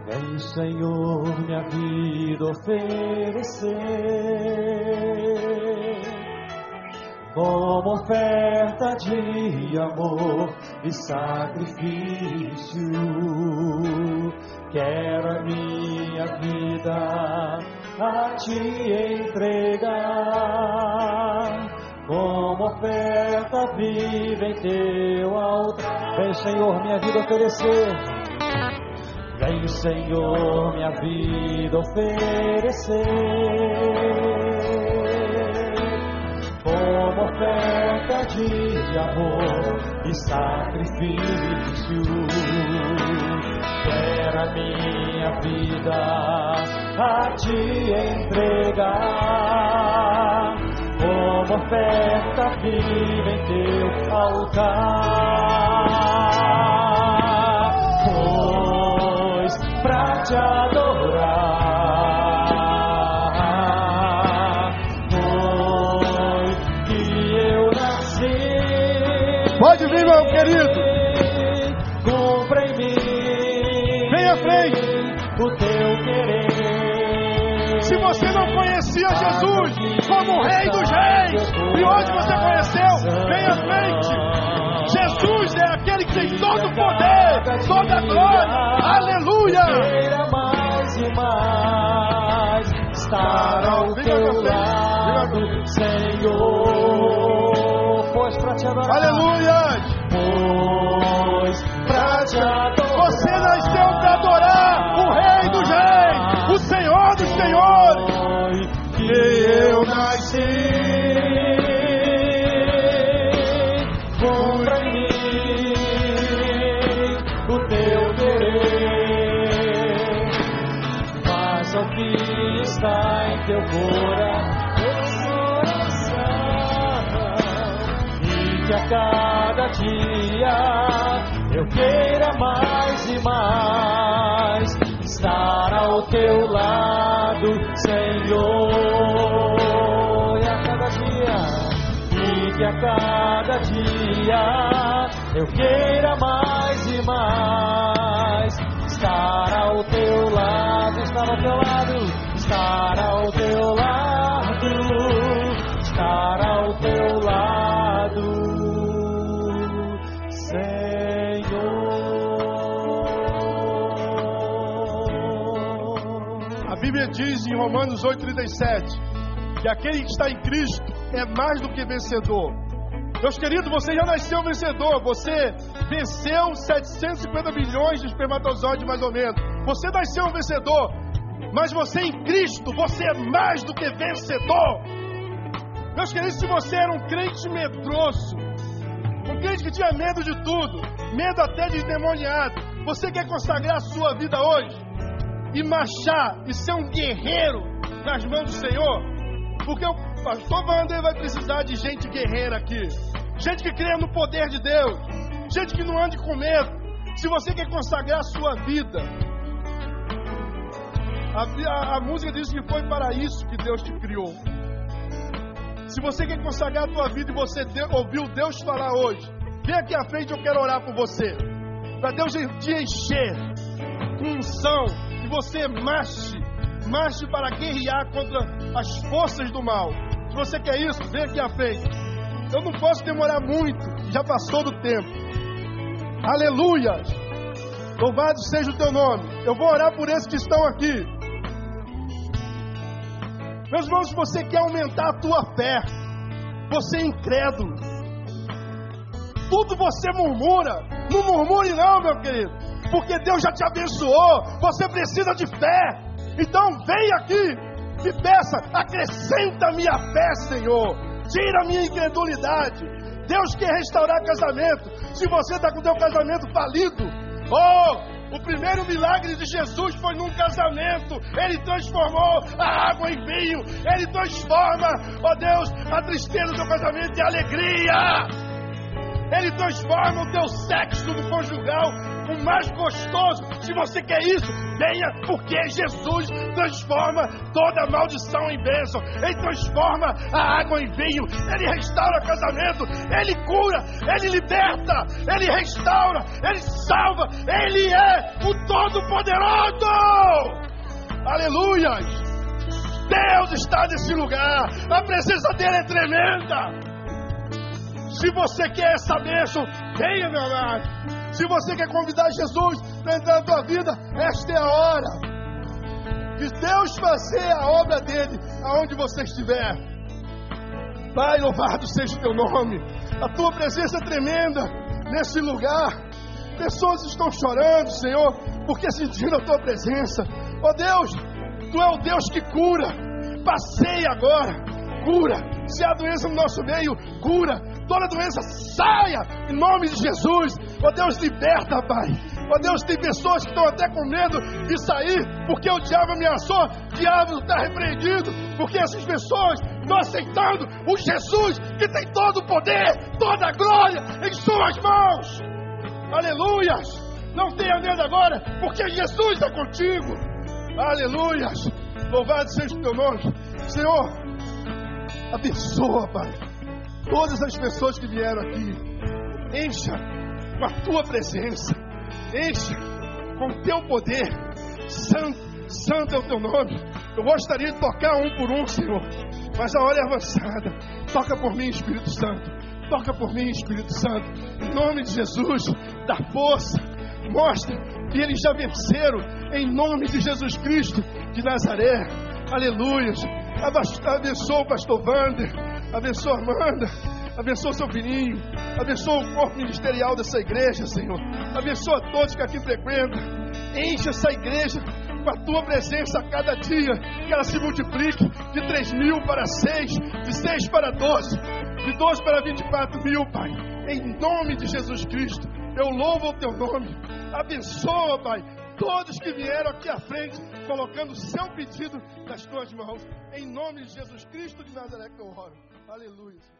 Vem, Senhor, minha vida oferecer como oferta de amor e sacrifício. Quero a minha vida a te entregar, como oferta viva em teu altar. Vem, Senhor, minha vida oferecer. Vem, Senhor, minha vida oferecer como oferta de amor e sacrifício. Quero a minha vida a te entregar, como oferta viva em teu altar. Pois pra te adorar. Você não conhecia Jesus como o Rei dos Reis, e hoje você conheceu, vem à frente. Jesus é aquele que tem todo o poder, toda a glória. Aleluia! Mais e mais estar ao teu lado, Senhor. Pois pra te adorar. Aleluia! Pois pra te adorar. Senhor. Que eu nasci. Está em teu coração. E que a cada dia eu queira mais e mais estar ao teu lado, Senhor. E a cada dia, e que a cada dia eu queira mais e mais estar ao teu lado, estar ao teu lado, estar ao teu diz em Romanos 8,37 que aquele que está em Cristo é mais do que vencedor. Meus queridos, você já nasceu vencedor. Você venceu 750 milhões de espermatozoides, mais ou menos. Você nasceu vencedor. Mas você em Cristo, você é mais do que vencedor. Meus queridos, se você era um crente medroso, um crente que tinha medo de tudo, medo até de endemoniado, você quer consagrar a sua vida hoje e marchar e ser um guerreiro nas mãos do Senhor? Porque o pastor Wander vai precisar de gente guerreira aqui, gente que crê no poder de Deus, gente que não ande com medo. Se você quer consagrar a sua vida, a, a- a música diz que foi para isso que Deus te criou. Se você quer consagrar a tua vida e você ouviu Deus falar hoje, vem aqui à frente, eu quero orar por você. Para Deus te encher com unção e você marche, marche para guerrear contra as forças do mal. Se você quer isso, vem aqui à frente. Eu não posso demorar muito, já passou do tempo. Aleluia! Louvado seja o teu nome. Eu vou orar por esses que estão aqui. Meus irmãos, se você quer aumentar a tua fé, você é incrédulo. Tudo você murmura. Não murmure não, meu querido. Porque Deus já te abençoou. Você precisa de fé. Então vem aqui e peça, acrescenta minha fé, Senhor. Tira minha incredulidade. Deus quer restaurar casamento. Se você está com teu casamento falido, oh, o primeiro milagre de Jesus foi num casamento. Ele transformou a água em vinho. Ele transforma, ó Deus, a tristeza do casamento em alegria. Ele transforma o teu sexo no conjugal o mais gostoso. Se você quer isso, venha, porque Jesus transforma toda maldição em bênção. Ele transforma a água em vinho. Ele restaura casamento. Ele cura. Ele liberta. Ele restaura. Ele salva. Ele é o Todo-Poderoso. Aleluia. Deus está nesse lugar. A presença dele é tremenda. Se você quer essa bênção, venha, meu amado. Se você quer convidar Jesus para entrar na tua vida, esta é a hora. De Deus fazer a obra dele aonde você estiver. Pai, louvado seja o teu nome. A tua presença é tremenda nesse lugar. Pessoas estão chorando, Senhor, porque sentiram a tua presença. Ó Deus, tu é o Deus que cura. Passeia agora, cura. Se há doença no nosso meio, cura. Toda doença saia em nome de Jesus. Ó Deus, liberta, Pai. Ó Deus, tem pessoas que estão até com medo de sair porque o diabo ameaçou. O diabo está repreendido porque essas pessoas estão aceitando o Jesus que tem todo o poder, toda a glória em suas mãos. Aleluias. Não tenha medo agora, porque Jesus é contigo. Aleluias. Louvado seja o teu nome. Senhor, abençoa, Pai, todas as pessoas que vieram aqui. Encha com a tua presença. Encha com o teu poder. Santo, santo é o teu nome. Eu gostaria de tocar um por um, Senhor. Mas a hora é avançada. Toca por mim, Espírito Santo. Toca por mim, Espírito Santo. Em nome de Jesus, dá força. Mostra que eles já venceram. Em nome de Jesus Cristo de Nazaré. Aleluia. Abençoa o pastor Wander. Abençoa a Amanda. Abençoa o seu filhinho. Abençoa o corpo ministerial dessa igreja, Senhor. Abençoa todos que aqui frequentam. Enche essa igreja com a tua presença a cada dia. Que ela se multiplique de 3 mil para 6, de 6 para 12, de 12 para 24 mil, Pai. Em nome de Jesus Cristo. Eu louvo o teu nome. Abençoa, Pai, todos que vieram aqui à frente, colocando o seu pedido nas tuas mãos. Em nome de Jesus Cristo de Nazaré que eu oro. Aleluia.